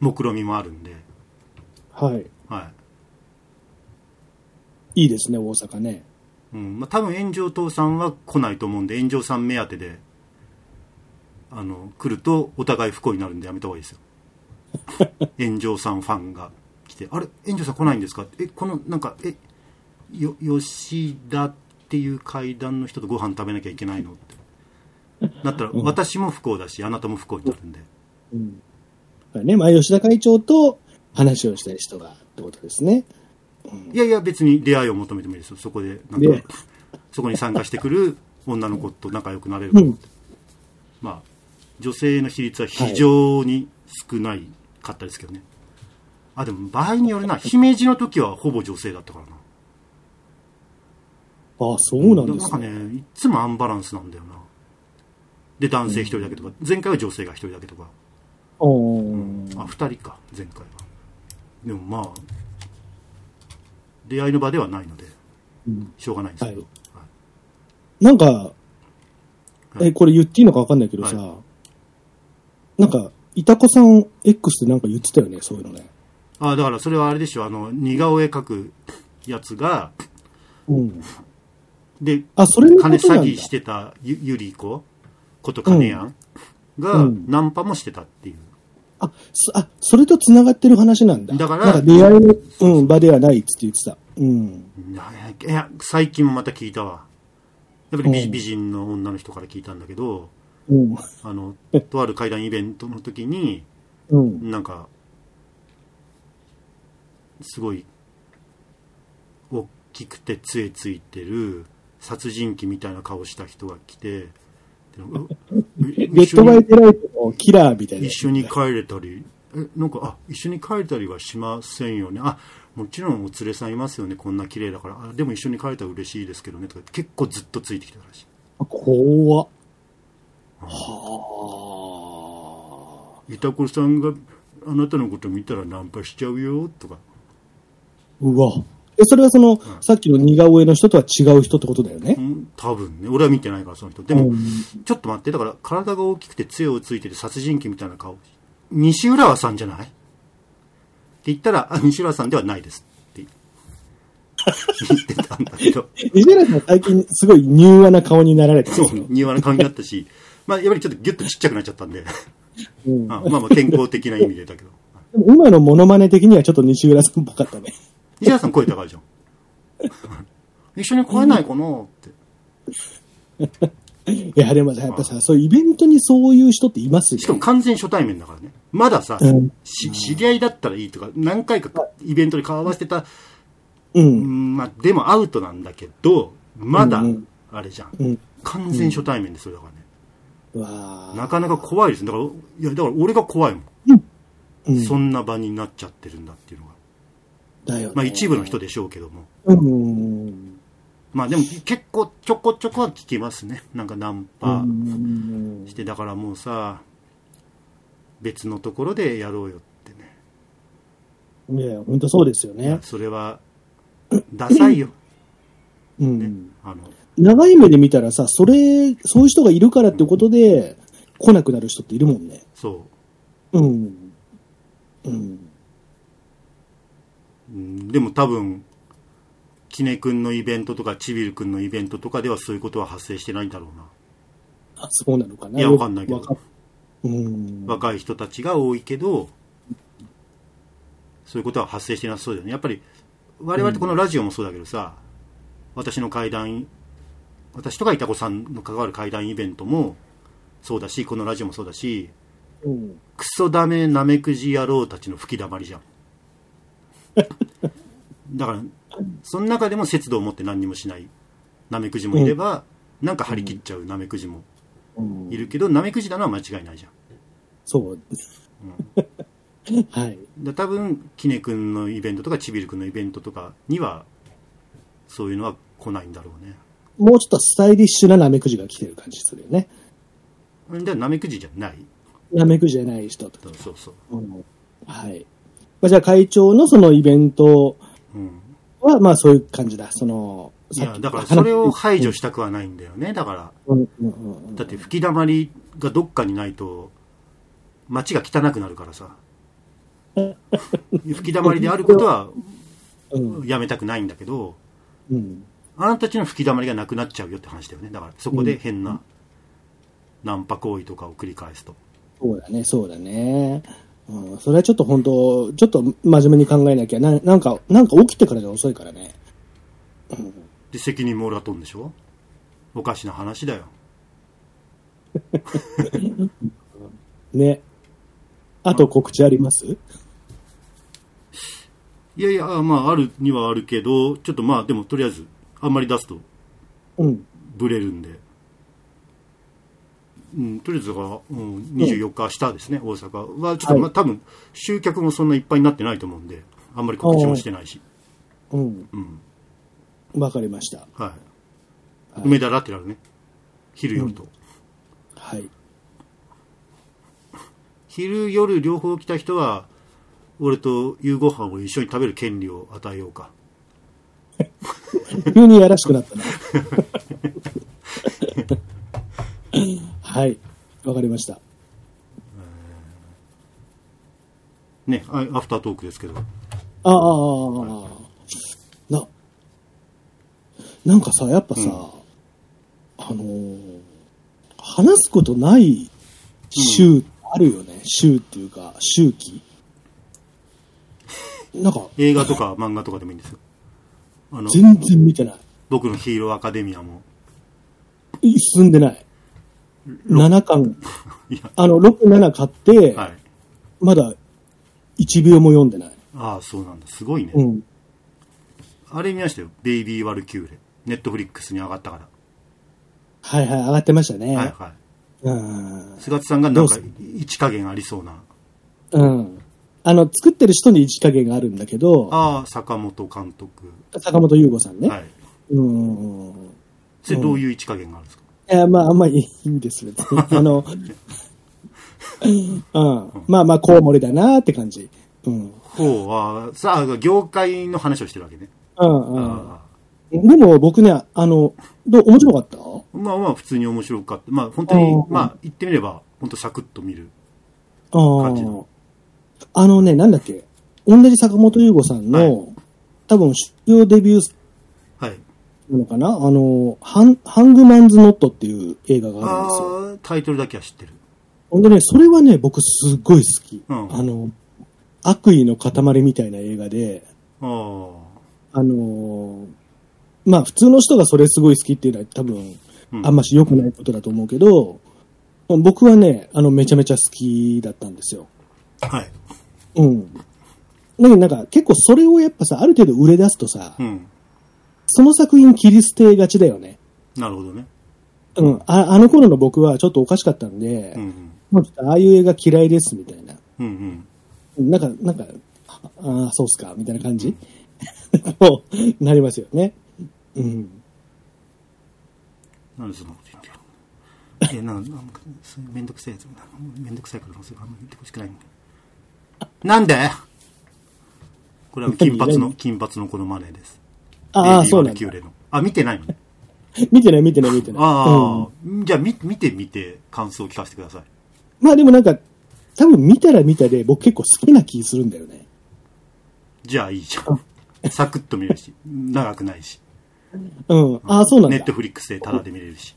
目論みもあるんで、
はい。
はい。
いいですね、大阪ね。
うん。まあ、多分炎上党さんは来ないと思うんで、炎上さん目当てで、あの、来るとお互い不幸になるんでやめた方がいいですよ。炎上さんファンが来て、あれ？炎上さん来ないんですか？え、この、なんか、え、よ、吉田っていう階段の人とご飯食べなきゃいけないの？って。なったら、私も不幸だし、あなたも不幸になるんで。
うん。だからね、まあ、吉田会長と話をしたい人がってことですね。
いやいや、別に出会いを求めてもいいですよ。そこで、なんか
ね、
そこに参加してくる女の子と仲良くなれるかもって。まあ、女性の比率は非常に少ないかったですけどね。あ、でも場合によるな。姫路の時はほぼ女性だったからな。
ああ、そうなんです
か
ね。
ね、いつもアンバランスなんだよな。で、男性一人だけとか、前回は女性が一人だけとか。
おー
あ、二人か、前回は。でもまあ、出会いの場ではないので、
うん
しょうがないんですけど。
は
はい
なんか、
はい
え、これ言っていいのかわかんないけどさ、
は
なんか、いたこさん X でなんか言ってたよね、そういうのね。
あだからそれはあれでしょ、あの、似顔絵描くやつが、
うん。
で、
あ、それ
金。詐欺してたゆゆり子こと金やんが、
うん
ナンパもしてたっていう。
あ、そあ、それと繋がってる話なんだ。
だから
なんか出会いの、うん、場ではないっつって言ってた。うん。
いや、最近もまた聞いたわ。やっぱり美人の女の人から聞いたんだけど、
うん。
あの、とある会談イベントの時に、
うん。
なんか、すごい、大きくて杖ついてる、殺人鬼みたいな顔した人が来て、で
レッドバイデライトのキラーみたいな。
一緒に帰れたり、え、なんか、あ、一緒に帰れたりはしませんよね。あ、もちろんお連れさんいますよね、こんな綺麗だから。あ、でも一緒に帰れたら嬉しいですけどね、とか、結構ずっとついてきたらしい。
あ怖っ。はあ。
いたこさんがあなたのこと見たらナンパしちゃうよ、とか。
うわ。え、それはその、さっきの似顔絵の人とは違う人ってことだよね
う。ん、多分ね。俺は見てないから、その人。でも、
うん
ちょっと待って、だから体が大きくて杖をついてる殺人鬼みたいな顔。西浦和さんじゃない？って言ったら、あ、西浦和さんではないですって言ってたんだけど。
西原さん最近すごい柔和な顔になられて
そう柔和な感じだったし、まあ、やっぱりちょっとギュッとちっちゃくなっちゃったんで、
うん
あまあまあ健康的な意味でだけど。
でも今のモノマネ的にはちょっと西浦さんっぽかったね。
西原さん声高いじゃん。一緒に来れないかなって。
いや、でもさ、やっぱさ、そういうイベントにそういう人っていますよ
しかも完全初対面だからね。まださ、
うん
し知り合いだったらいいとか、何回かイベントで顔合わせてた、
う。
うんんまあ、でもアウトなんだけど、まだ
うんうん、
あれじゃん。
うん。
完全初対面ですよ、だからね。
うわあ
なかなか怖いです。だから、いや、だから俺が怖いもん。
うん。
そんな場になっちゃってるんだっていうのが。
だよね。
まあ一部の人でしょうけども。
うん。
まあでも結構ちょこちょこは聞きますね。なんかナンパ
うん
して、だからもうさ、別のところでやろうよってね。
いや、本当そうですよね。
それは、ダサいよ。
うん。
あの、
長い目で見たらさ、それ、そういう人がいるからってことで、来なくなる人っているもんね。
そう。
うん。うん。
うんでも多分、キネ君のイベントとか、チビル君のイベントとかではそういうことは発生してないんだろうな。
あ、そうなのかな？
いやわかんないけど。若い人たちが多いけど、そういうことは発生してなさそうだよね。やっぱり、我々ってこのラジオもそうだけどさ、私の会談、私とかいたこさんの関わる会談イベントもそうだし、このラジオもそうだし、
うん。
クソダメナメクジ野郎たちの吹き溜まりじゃん。だから、その中でも節度を持って何にもしないナメクジもいれば、なんか張り切っちゃうナメクジも
うん
いるけど、ナメクジなのは間違いないじゃん。
そう。はい。
で多分キネ君のイベントとかチビル君のイベントとかにはそういうのは来ないんだろうね
もうちょっとスタイリッシュなナメクジが来てる感じするよね。
でナメクジじゃない
ナメクジじゃない人とか。
そうそう
うんはい。まあ、じゃあ会長のそのイベント
うん
は、まあそういう感じだ。その、
いやだからそれを排除したくはないんだよねだから
うんうんうんうん
だって吹き溜まりがどっかにないと街が汚くなるからさ 吹き溜まりであることは
うん
やめたくないんだけど
うん。
あなたたちの吹き溜まりがなくなっちゃうよって話だよね。だからそこで変なナンパ行為とかを繰り返すと。
そうだね、そうだね。うん、それはちょっと本当、ちょっと真面目に考えなきゃ、ななんか、なんか起きてからじゃ遅いからね。
で、責任も俺が取るんでしょ？おかしな話だよ。
ね。あと告知あります？
いやいや、まあ、あるにはあるけど、ちょっとまあ、でもとりあえず、あんまり出すと
うん。
ブレるんで。うん、とりあえずだから、うん、24日、明日ですね、大阪は、ちょっと、まあ、
はい
多分、集客もそんないっぱいになってないと思うんで、あんまり告知もしてないし。
うん。
うん。
わかりました。
はい。梅田ラテラルね。昼夜と。
はい。
昼夜両方来た人は、俺と夕ご飯を一緒に食べる権利を与えようか。
急にやらしくなったな。はい。わかりました。
ね、あアフタートークですけど。
ああ、な、なんかさ、やっぱさ、あのー話すことない週あるよね。週っていうか、周期。なんか、
映画とか漫画とかでもいいんですよ。あの、
全然見てない。
僕のヒーローアカデミアも。
い進んでない。7巻、あの、6、7買って、
はい。
まだ1秒も読んでない。
ああ、そうなんだ。すごいね。
うん。
あれ見ましたよ。ベイビー・ワルキューレ。ネットフリックスに上がったから。
はいはい、上がってましたね。
はいはい。
うん。
菅田さんがなんか
どうす
位置加減ありそうな。
うん。あの、作ってる人に位置加減があるんだけど、
ああ、坂本監督。
坂本優吾さんね。
はい。
うん。
それどういう位置加減があるんですか、
いや、まあ、あんまりいいんですよ。あの、うん。まあまあ、コウモリだなって感じ。うん。
ほう、ああ、さあ、業界の話をしてるわけね。
うんうん。
あ
でも僕ね、あの、どう、面白かった？
あまあまあ、普通に面白かった。まあ、本当に
うん、
まあ、言ってみれば、本当サクッと見る。
あ
感じの
あ。あのね、なんだっけ？同じ坂本優吾さんの、
はい
多分、主要デビュー
はい。
なのかな？あの、ハン、ハングマンズノットっていう映画があるんですよ。
ああ、タイトルだけは知ってる。
ほんでね、それはね、僕すっごい好き。
うん
あの、悪意の塊みたいな映画で、
あ
のーまあ普通の人がそれすごい好きっていうのは多分、
うん
あんまし良くないことだと思うけど、僕はね、あの、めちゃめちゃ好きだったんですよ。
はい。
うん。だけどなんか結構それをやっぱさ、ある程度売れ出すとさ、
うん。
その作品切り捨てがちだよね。
なるほどね。
うん。ああの頃の僕はちょっとおかしかったんで、
うんうん。
もうちょっとああいう映画嫌いですみたいな。
うんうん。
なんか、なんか、ああ、そうっすか、みたいな感じ もう、なりますよね。うん。
なんでそんなこと言うんだよ。え、なんなんか、そういうめんどくさいやつ、めんどくさいから、そういうあんま言ってほしくないん。なんで？これは金髪の、金髪の子のマネです。
ああ、そうなんだ。
あ、見てないの？ね。
見てない、見てない、見てない。
ああ、じゃあ、み、見てみて、感想を聞かせてください。
まあでもなんか、多分見たら見たで、僕結構好きな気するんだよね。
じゃあいいじゃん。サクッと見れるし、長くないし。
うん。ああ、そうなんだ
ネット。フリックスでタダで見れるし。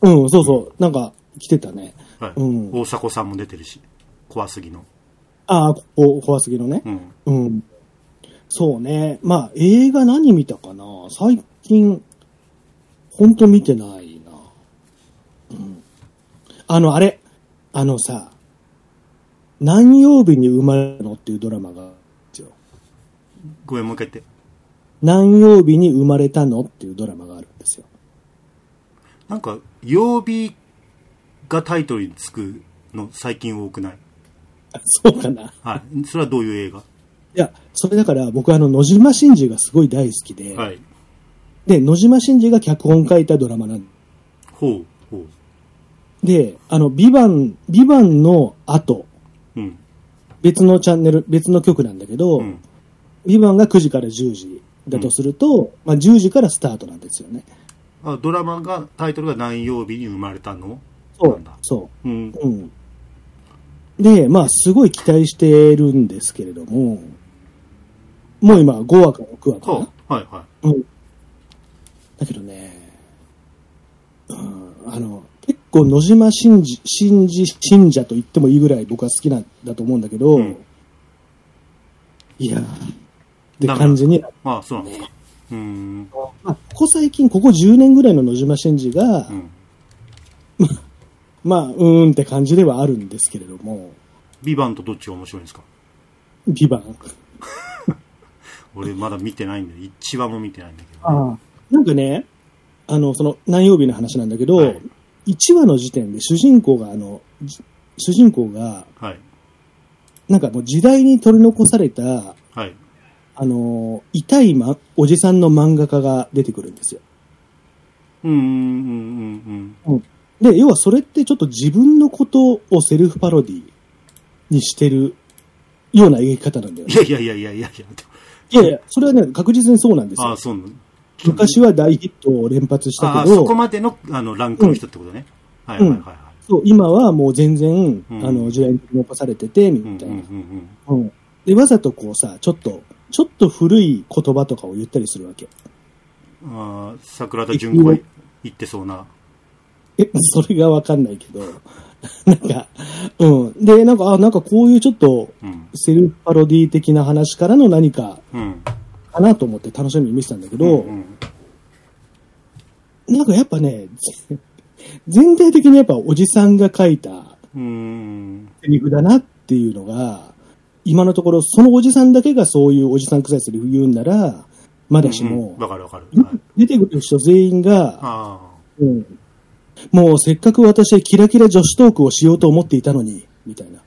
うん、そうそう。なんか、来てたね。
はい。
うん
大迫さんも出てるし。怖すぎの。
ああ、怖すぎのね
う。ん。
うん。そうね。まあ、映画何見たかな？最近、ほんと見てないな。うん。あの、あれ。あのさ、何曜日に生まれたのっていうドラマが。
ごめん、もう一回言って。
何曜日に生まれたのっていうドラマがあるんですよ。
なんか、曜日がタイトルにつくの最近多くない？
あそうかな。
はい。それはどういう映画？
いや、それだから僕あの、野島真司がすごい大好きで、
はい。
で、野島真司が脚本書いたドラマなん
ほう、ほ
で、あの、ビバン、ビバンの後、
う。うん。
別のチャンネル、別の曲なんだけど、
うん。
ビバンが9時から10時だとすると、まあ10時からスタートなんですよね。
あ、ドラマが、タイトルが何曜日に生まれたの？
そう
なんだ。
そ
うん。
う。うん。で、まあ、すごい期待してるんですけれども、もう今5話か6話か。
はいは
うん。だけどね、うん、あの、結構野島真司、信じ、信者と言ってもいいぐらい僕は好きなんだと思うんだけど、
うん
いやーって感じに、
ああ、そうなんですか。うーん。
まあ、ここ最近、ここ10年ぐらいの野島真司が、
うん。
まあ、うーんって感じではあるんですけれども、
ビバンとどっちが面白いんですか？
ビバン。
俺まだ見てないんだよ。一話も見てないんだけど。
ああなんかね、あの、その、何曜日の話なんだけど、
はい
1話の時点で主人公が、あの、じ主人公が、
はい。
なんかもう時代に取り残された、
はい。
あの、痛い、ま、おじさんの漫画家が出てくるんですよ。
うんうんうんうん
で、要はそれってちょっと自分のことをセルフパロディにしてるような描き方なんだよ
うん。
ね。
いやいやいやいやいやいや。
いやいや、それはね、確実にそうなんですよ
ああ、。そうなの。
昔は大ヒットを連発した
ああ、
けど、
そこまでのあのランクの人ってことね。はいはいはいはい。
そう今はもう全然、
うん
あの、時代に残されてて、みたいな。
うんうんうんうん。
うん。で、わざとこうさ、ちょっと、ちょっと古い言葉とかを言ったりするわけ。
ああ、桜田淳子が言ってそうな。
え、それがわかんないけど、なんか、うん。で、なんか、あ、なんかこういうちょっと、
うん。
セルフパロディ的な話からの何か
うん。
かなと思って楽しみに見てたんだけど、
うんうん
なんかやっぱね、ぜ 全体的にやっぱおじさんが書いた。セリフだなっていうのが、今のところそのおじさんだけがそういうおじさん臭いセリフ言うんなら、まだしも
うん、わかるわかる。はい
出てくる人全員が、
あ
うんもうせっかく私はキラキラ女子トークをしようと思っていたのに、みたいな。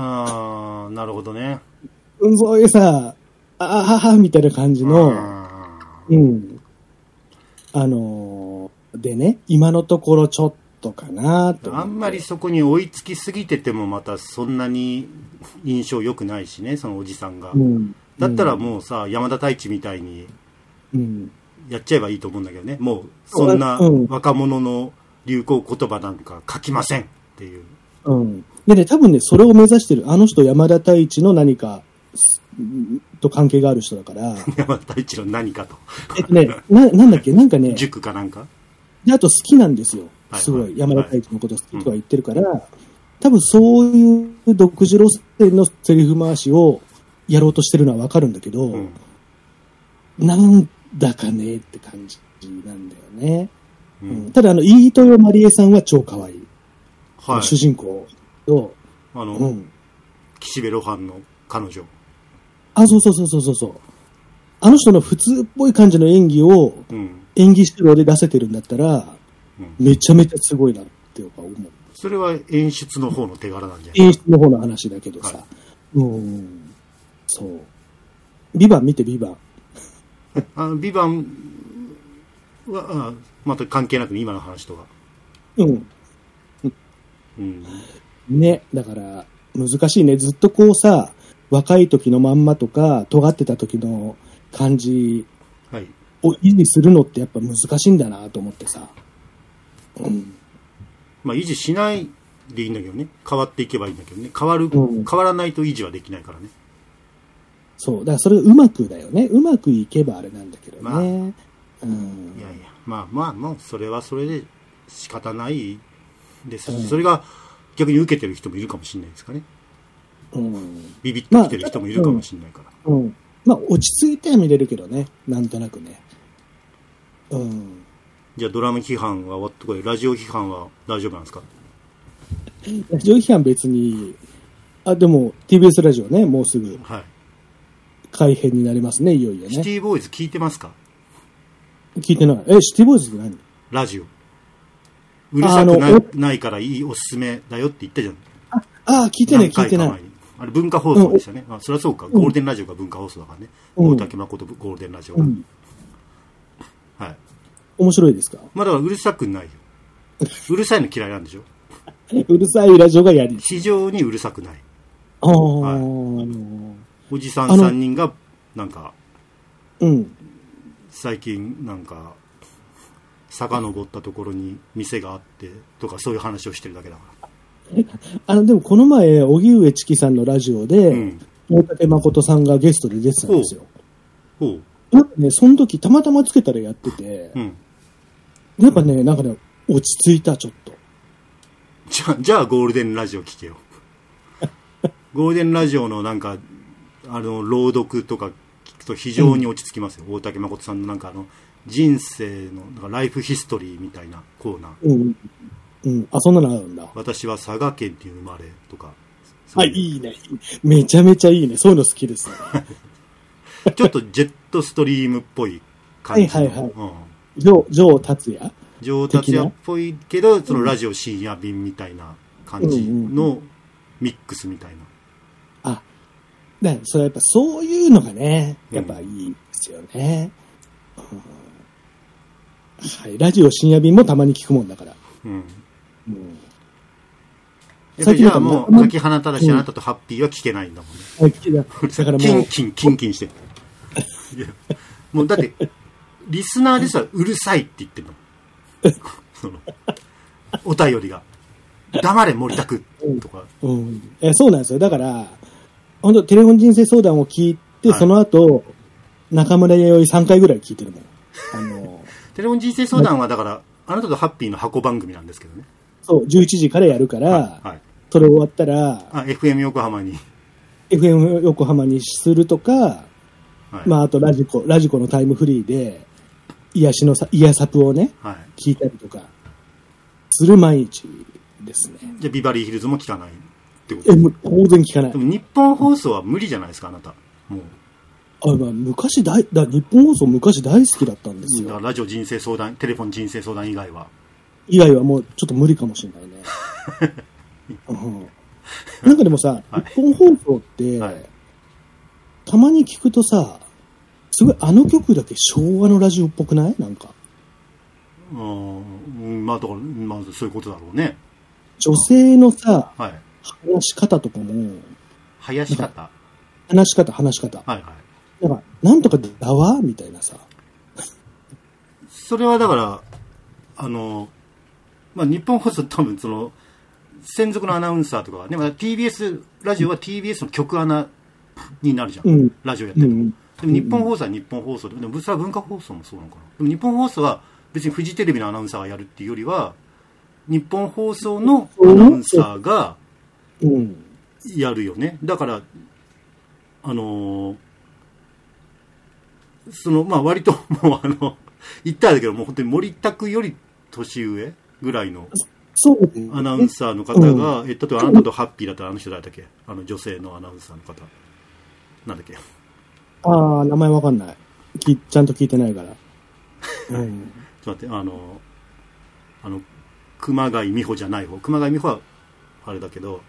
あ。ああ、なるほどね。
うん、そういうさ、あははみたいな感じの、
あ
うん。あのーでね、今のところちょっとかなと
あんまりそこに追いつきすぎててもまたそんなに印象良くないしね、そのおじさんが。
うん。
だったらもうさ、山田太一みたいに
うん。
やっちゃえばいいと思うんだけどね。もう、そんな
うん
若者の流行言葉なんか書きませんっていう。
うん。でね、多分ね、それを目指してる、あの人山田太一の何か、と関係がある人だから、
山田太一の何かと。
えっとね、な、なんだっけ、なんかね、
塾かなんか？
で、あと好きなんですよ。
はい
すご
はい
い。山田太一のこと好きとは言ってるから、多分そういう独自路線のセリフ回しをやろうとしてるのはわかるんだけど、
うん。
なんだかねって感じなんだよね。ただ、あの、飯豊まりえさんは超可愛い。
はい。
主人公と、
あの、
うん。
岸辺露伴の彼女。
あ、そうそうそうそうそうそう。あの人の普通っぽい感じの演技を
うん。
演技指導で出せてるんだったら、
うん
めちゃめちゃすごいなって思う。
それは演出の方の手柄なんじゃない？
演出の方の話だけどさ。
は
うん。そう。ビバン見て、ビバン。
あビバンは、あまた関係なく今の話とは。
うん。
うん。
ね。だから、難しいね。ずっとこうさ、若い時のまんまとか、尖ってた時の感じ
はい。
を維持するのってやっぱ難しいんだなと思ってさ。うん。
まあ維持しないでいいんだけどね。変わっていけばいいんだけどね。変わる、
うん
変わらないと維持はできないからね。
そう。だからそれがうまくだよね。うまくいけばあれなんだけどね。
まあ
うん。
いやいや、まあまあまあ、それはそれで仕方ないですし、
うん
それが逆に受けてる人もいるかもしれないですかね。
うん。
ビビッときてる人もいるかもしれないから。
うん。まあ、落ち着いては見れるけどね。なんとなくね。うん。
じゃあドラム批判は終わってこい。ラジオ批判は大丈夫なんですか？
ラジオ批判別に、あ、でも TBS ラジオね、もうすぐ
はい。
改編になりますね、いよいよね。
シティボーイズ聞いてますか？
聞いてない。え、シティボーイズって何？
ラジオ。うるさく
あ
なないからいいおすすめだよって言ったじゃん。
ああ、聞いてない、聞いてない。
あれ文化放送でしたね。あそりゃそうか。ゴールデンラジオが文化放送だからね。
うん
大竹誠ゴールデンラジオが。
うん。
はい。
面白いですか？
まあだからうるさくないよ。うるさいの嫌いなんでしょ？
うるさいラジオがやり。
非常にうるさくない。
ああ、
おじさん
あの
3人が、なんか、
うん。
最近、なんか、遡ったところに店があって、とかそういう話をしてるだけだか
あの、でもこの前、荻上チキさんのラジオで、
うん
大竹誠さんがゲストで出てたんですよ。
ら。ほう。
なんかね、その時たまたまつけたらやってて、
うん。
やっぱね、なんかね、落ち着いた、ちょっと。
じゃあ、じゃあゴールデンラジオ聞けよ。ゴールデンラジオのなんか、あの、朗読とかと非常に落ち着きますよ。大竹誠さんのなんかあの、人生の、なんかライフヒストリーみたいなコーナー。
うん。うん。あ、そんなのあるんだ。
私は佐賀県っていう生まれとか。
はい、いいね。めちゃめちゃいいね。そういうの好きですね。
ちょっとジェットストリームっぽい感じの。
はいはいはい
うん
ジョー、ジョー達也？
上達也っぽいけど、そのラジオ深夜便みたいな感じのミックスみたいな。
あ、だからそれやっぱそういうのがね、やっぱいいですよね。うんはい、ラジオ深夜便もたまに聞くもんだから。
うん。
うん
やっぱりじゃあもう、
最
咲き放ただしあなたとハッピーは聞けないんだもんね。
はい聞いただからもう、
キンキン、キンキンして。いやもうだって、リスナーですらうるさいって言ってるの。その、お便りが。黙れ森田くとか。
うん。えそうなんですよ。だから、本当テレフォン人生相談を聞いて、
はい
その後、中村弥生3回ぐらい聞いてるもん。あの、
テレフォン人生相談はだから、あなたとハッピーの箱番組なんですけどね。
そう、11時からやるから、
はい。はい
それ終わったら、
あ、FM 横浜に。
FM 横浜にするとか、
はい。
まあ、あとラジコ、ラジコのタイムフリーで、癒しのさ、癒サプをね、
はい。
聞いたりとか、する毎日ですね。
じゃあ、ビバリーヒルズも聞かないってこと？
え、もう当然聞かない
で。も日本放送は無理じゃないですか、あなた。もう。
あ、まあ、昔大、だ日本放送昔大好きだったんですよ。
だからラジオ人生相談、テレフォン人生相談以外は。
以外はもうちょっと無理かもしれないね。うんなんかでもさ、
はい
日本放送って、
はい
たまに聞くとさ、すごいあの曲だけ昭和のラジオっぽくない？なんか。
うんうん、まあ、だから、まあ、そういうことだろうね。
女性のさ、
はい。
話し方とかも、
林方？
話し方、話し方。
はいはい。
なんか、なんとかだわみたいなさ。
それはだから、あの、まあ、日本放送多分その、専属のアナウンサーとかはね、まあ、TBS、ラジオは TBS の曲アナになるじゃん。
うん
ラジオやってると。
うん。
でも日本放送は日本放送で、でもそれは文化放送もそうなのかな。でも日本放送は別にフジテレビのアナウンサーがやるっていうよりは、日本放送のアナウンサーが
うん。
やるよね。だから、あのーその、まあ割ともうあの、言ったらだけど、もう本当に森田君より年上ぐらいのアナウンサーの方が、え、例えばあなたとハッピーだったらあの人誰だっけ？あの女性のアナウンサーの方。なんだっけ？
ああ、名前わかんない。きちゃんと聞いてないから。うん。
ちょっと待って、あの、あの、熊谷美穂じゃない方。熊谷美穂は、あれだけど、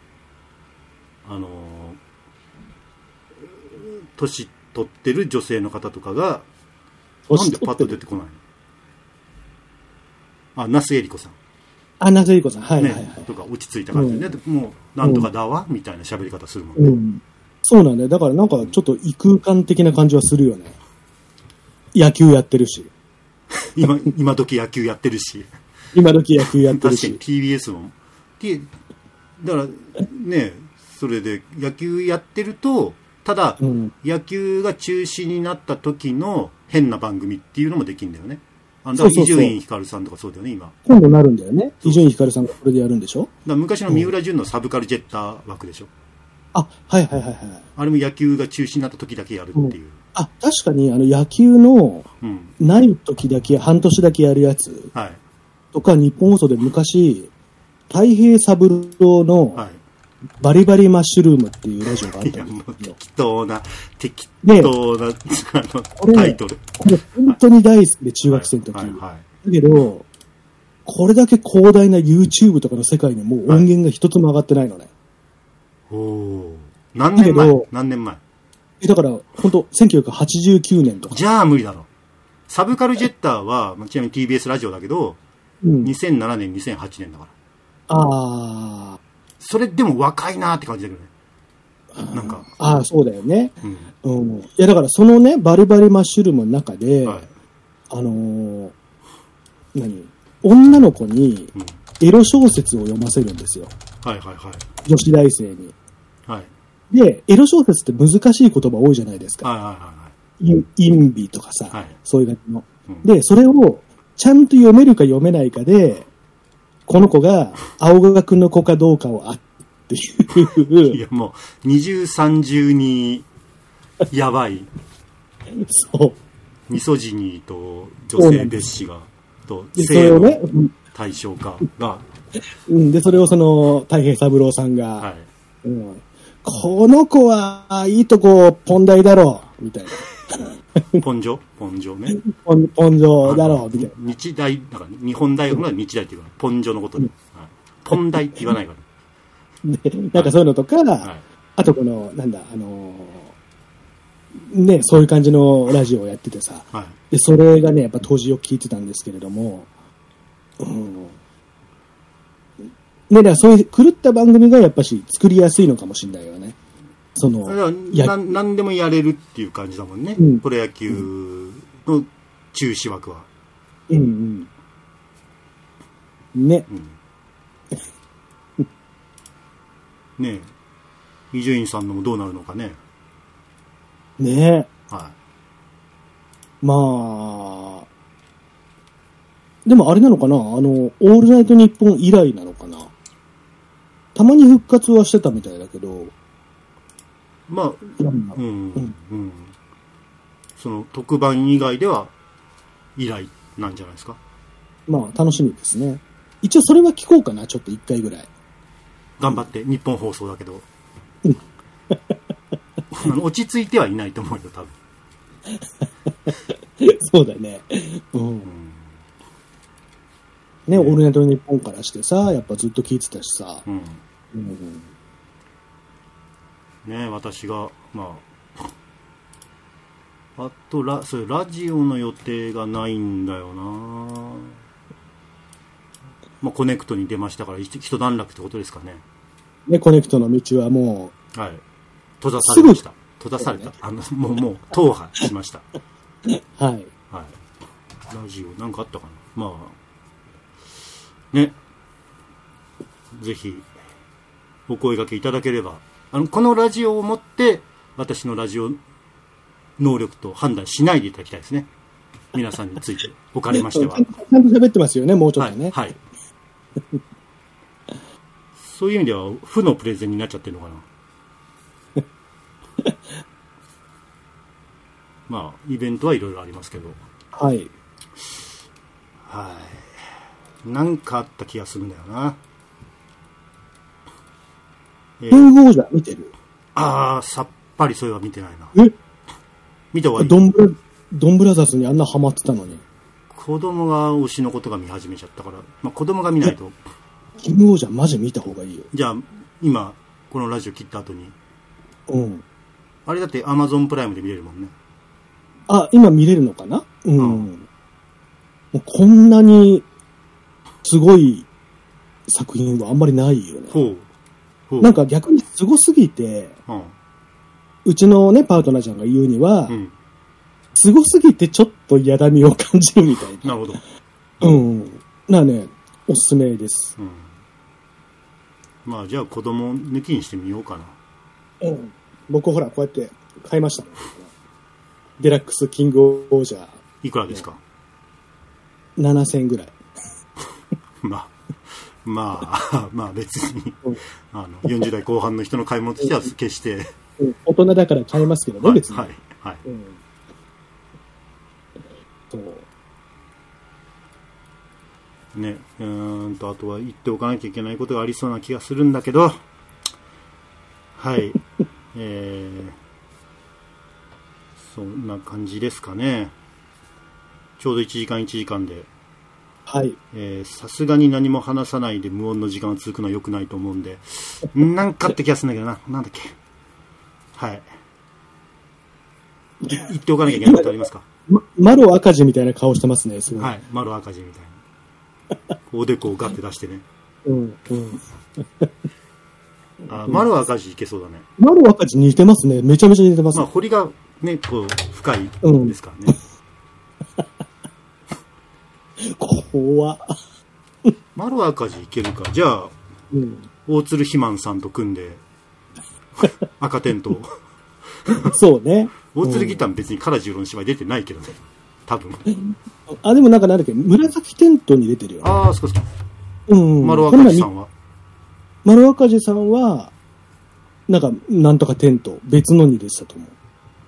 あの、年取ってる女性の方とかが、なんでパッと出てこないの？あ、那須恵理子さん。
あ、なぜいこさん。はいはいはい。
ね。とか落ち着いた感じでね。もう、なんとかだわ、みたいな喋り方するもんね。
うん。そうなんだよ。だからなんかちょっと異空間的な感じはするよね。野球やってるし。
今、今時野球やってるし。
今時野球やってる
確かに
し。
TBS も。だから、ね、それで野球やってると、ただ、
うん。
野球が中止になった時の変な番組っていうのもできるんだよね。あのだ伊集院光さんとかそうだよね、今。
今度なるんだよね。伊集院光さんがこれでやるんでしょ？
ら昔の三浦淳のサブカルジェッター枠でしょ。
あ、はいはいはいはい。
あれも野球が中止になった時だけやるっていう。
あ、確かにあの野球の
うん。
ない時だけ、半年だけやるやつ
はい。
とか、日本放送で昔、太平三郎の
はい。
バリバリマッシュルームっていうラジオがあったんですよ。
適当な、適
で
当な、あの、
れ
タイトル。
これ本当に大好きで、中学生の時。
はい、はい。
だけど、これだけ広大な YouTube とかの世界にもう音源が一つも上がってないのね。
おお。何年前？何年前？
えだから、本当1989年とか。
じゃあ無理だろ。サブカルジェッターは、まあちなみに TBS ラジオだけど、
うん。
2007年、2008年だから。
ああ、
それでも若いなって感じだけどね。なんか、
ああ、そうだよね。
うん。
うん。いや、だからそのね、バリバリマッシュルームの中で、
はい。
あのー何？女の子に
うん。
エロ小説を読ませるんですよ。
はいはいはい。
女子大生に。
はい。
で、エロ小説って難しい言葉多いじゃないですか。
はいはいは
インインビとかさ、
はい
そういう感じの。
うん
で、それをちゃんと読めるか読めないかで、この子が青学の子かどうかをあってい。
いうや、もう、二重三重に、やばい。
そう。
ミソジニーと女性蔑視が、と、
でそれをね、
対象化が、
うん、で、それをその、太平三郎さんが、
はい。
うんこの子はいいとこ、ポン大だろう、みたいな。
ポンジョポンジョね。
ポン、ポンジョだろう、みたいな。
日大、だから日本大学の日大っていうか、ポンジョのことで。はいポン大って言わないから。
で、なんかそういうのとか、
はい。
あとこの、なんだ、あのーね、そういう感じのラジオをやっててさ、
はい。
で、それがね、やっぱ当時よく聞いてたんですけれども、うん。ね、だからそういう狂った番組がやっぱし作りやすいのかもしれないよね。その、
な何でもやれるっていう感じだもんね。
うん
プロ野球の中止枠は。
うんうん。ね、
ねえ。伊集院さんのもどうなるのかね。
ね
は
まあ、でもあれなのかな？あの、オールナイトニッポン以来なのかな？たまに復活はしてたみたいだけど、
い。まあ、うん、
うん
うん。その特番以外では、以来なんじゃないですか？
まあ楽しみですね。一応それは聞こうかな、ちょっと一回ぐらい。
頑張って、日本放送だけど 落ち着いてはいないと思うよ、多分。
そうだね。うん。ね、オールナイトニッポンからしてさ、やっぱずっと聞いてたしさ。
うん。
うん。
ね私が、まあ、あとラ、そラジオの予定がないんだよなまあ、コネクトに出ましたから、一一段落ってことですかね。
ね、コネクトの道はも
はい。閉ざされました。閉ざされた。あの、もう、もう、踏破しました。
う、はい。
はい。ラジオ、なんかあったかなまあ、ね。ぜひ、お声掛けいただければ。あの、このラジオをもって、私のラジオ能力と判断しないでいただきたいですね。皆さんについて、おかれましては
ちゃん。と喋ってますよね、もうちょっ
はい。
とね。
はい。そういう意味では、負のプレゼンになっちゃってるのかな。まあ、イベントはいろいろありますけど。
はい。
はい。なんかあった気がするんだよな。え
キングオージャー見てる？
ああ、さっぱりそれは見てないな。
え？
見た方がいい。
ドンブラ、ドンブラザーズにあんなハマってたのに。
子供が推しのことが見始めちゃったから、まあ子供が見ないと。
キングオージャーマジ見た方がいいよ。
じゃあ、今、このラジオ切った後に。
うん。
あれだってアマゾンプライムで見れるもんね。
あ、今見れるのかな？うん。
うん
もうこんなに、すごい作品はあんまりないよね。
ほう。
なんか逆にすごすぎて、
うん。
うちのね、パートナーちゃんが言うには、
うん。
すごすぎてちょっと嫌だみを感じるみたいな。
なるほど。
うん。なね、おすすめです。
うん。まあ、じゃあ子供抜きにしてみようかな。
うん。僕ほら、こうやって買いました。デラックスキングオージャー
いくらですか
？7000ぐらい。
まあ、まあ、まあ別に
うん、
あの、40代後半の人の買い物としては決して、
うん大人だから買えますけどね、
はい、
別に。
はい、はい。
うん。そう。
ね、うーんと、あとは言っておかなきゃいけないことがありそうな気がするんだけど、はい、えー、そんな感じですかね。ちょうど1時間1時間で、さすがに何も話さないで無音の時間が続くのは良くないと思うんで、なんかって気がするんだけどな。なんだっけ。はい。い言っておかなきゃいけないことありますか？
ま、マロ赤字みたいな顔してますね、すごい。
はい。丸赤字みたいな。おでこをガッて出してね。
うん、うん。
あ、丸赤字いけそうだね。
マロ赤字似てますね。めちゃめちゃ似てます。
まあ、彫りがね、こう、深いですからね。
怖っ。
丸赤字いけるか。じゃあ、
うん。
大鶴ひまんさんと組んで、赤点と、
そうね。
大鶴ギター別にカラジオの芝居出てないけどね。多分。
あ、でもなんかなんだっけ、紫テントに出てるよね。
ああ、そうか。
うん。
丸
この前
若さんは？
丸若寺さんは、なんか、なんとかテント、別のに出てたと思う。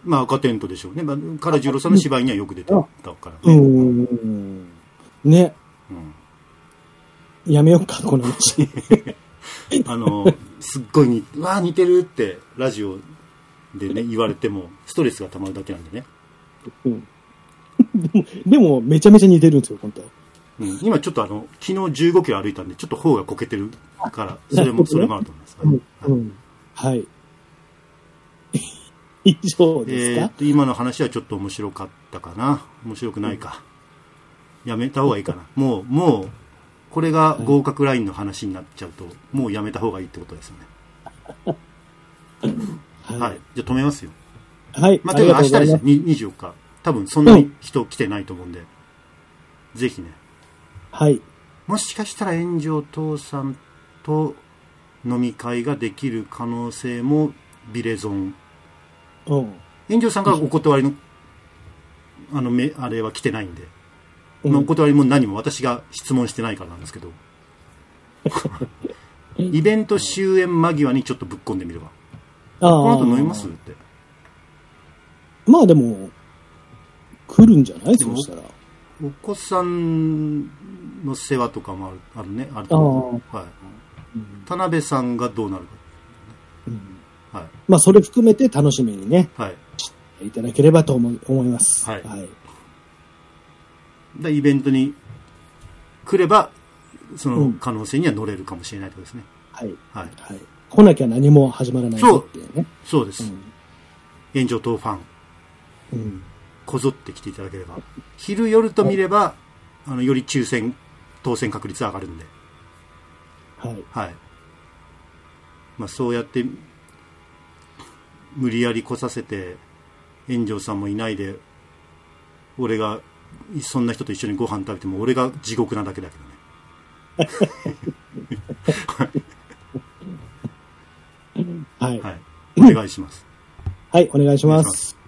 まあ赤テントでしょうね。まあ、唐十郎さんの芝居にはよく出てたから
う
ね。
ん。ね。
うん
やめようか、この話。
あの、すっごいに、うわあ似てるって、ラジオでね、言われても、ストレスが溜まるだけなんでね。
うん。でも、でもめちゃめちゃ似てるんですよ、本当
うん、今ちょっとあの、昨日15キロ歩いたんで、ちょっと頬がこけてるから、それも、それもあると思います。はい
うん。はい。以上ですか、
えー今の話はちょっと面白かったかな。面白くないか。やめた方がいいかな。もう、もう、これが合格ラインの話になっちゃうと、もうやめた方がいいってことですよね。
は
はい。じゃあ止めますよ。
はい。
まあ、というか明。日ですね。に24日。多分そんなに人来てないと思うんで、ぜひね。
はい。
もしかしたら炎上父さんと飲み会ができる可能性もビレゾン。
うん。
炎上さんがお断りの、あの、め、あれは来てないんで。
うん
まあお断りも何も私が質問してないからなんですけど。イベント終演間際にちょっとぶっ込んでみれば。
あ
この後
あ。
飲みますって。
まあでも、来るんじゃない？そうしたら。
お子さんの世話とかもあるね。あると思う。はい。田辺さんがどうなる
うん
か。はい。
まあそれ含めて楽しみにね、
はい。
いただければと思い思います。
はい
はい。
で、イベントに来れば、そうの
ん
可能性には乗れるかもしれないとですね。
はい。
はい。
はい。来なきゃ何も始まらないぞっていうね。
そうです。炎上党ファン、
うん。うん。
こぞって来ていただければ。昼夜と見れば、あの、より抽選、当選確率上がるんで。
はい。
はい。まあ、そうやって、無理やり来させて、炎上さんもいないで、俺が、そんな人と一緒にご飯食べても、俺が地獄なだけだけどね。
はい。
はい。お願いします。
はい、お願いします。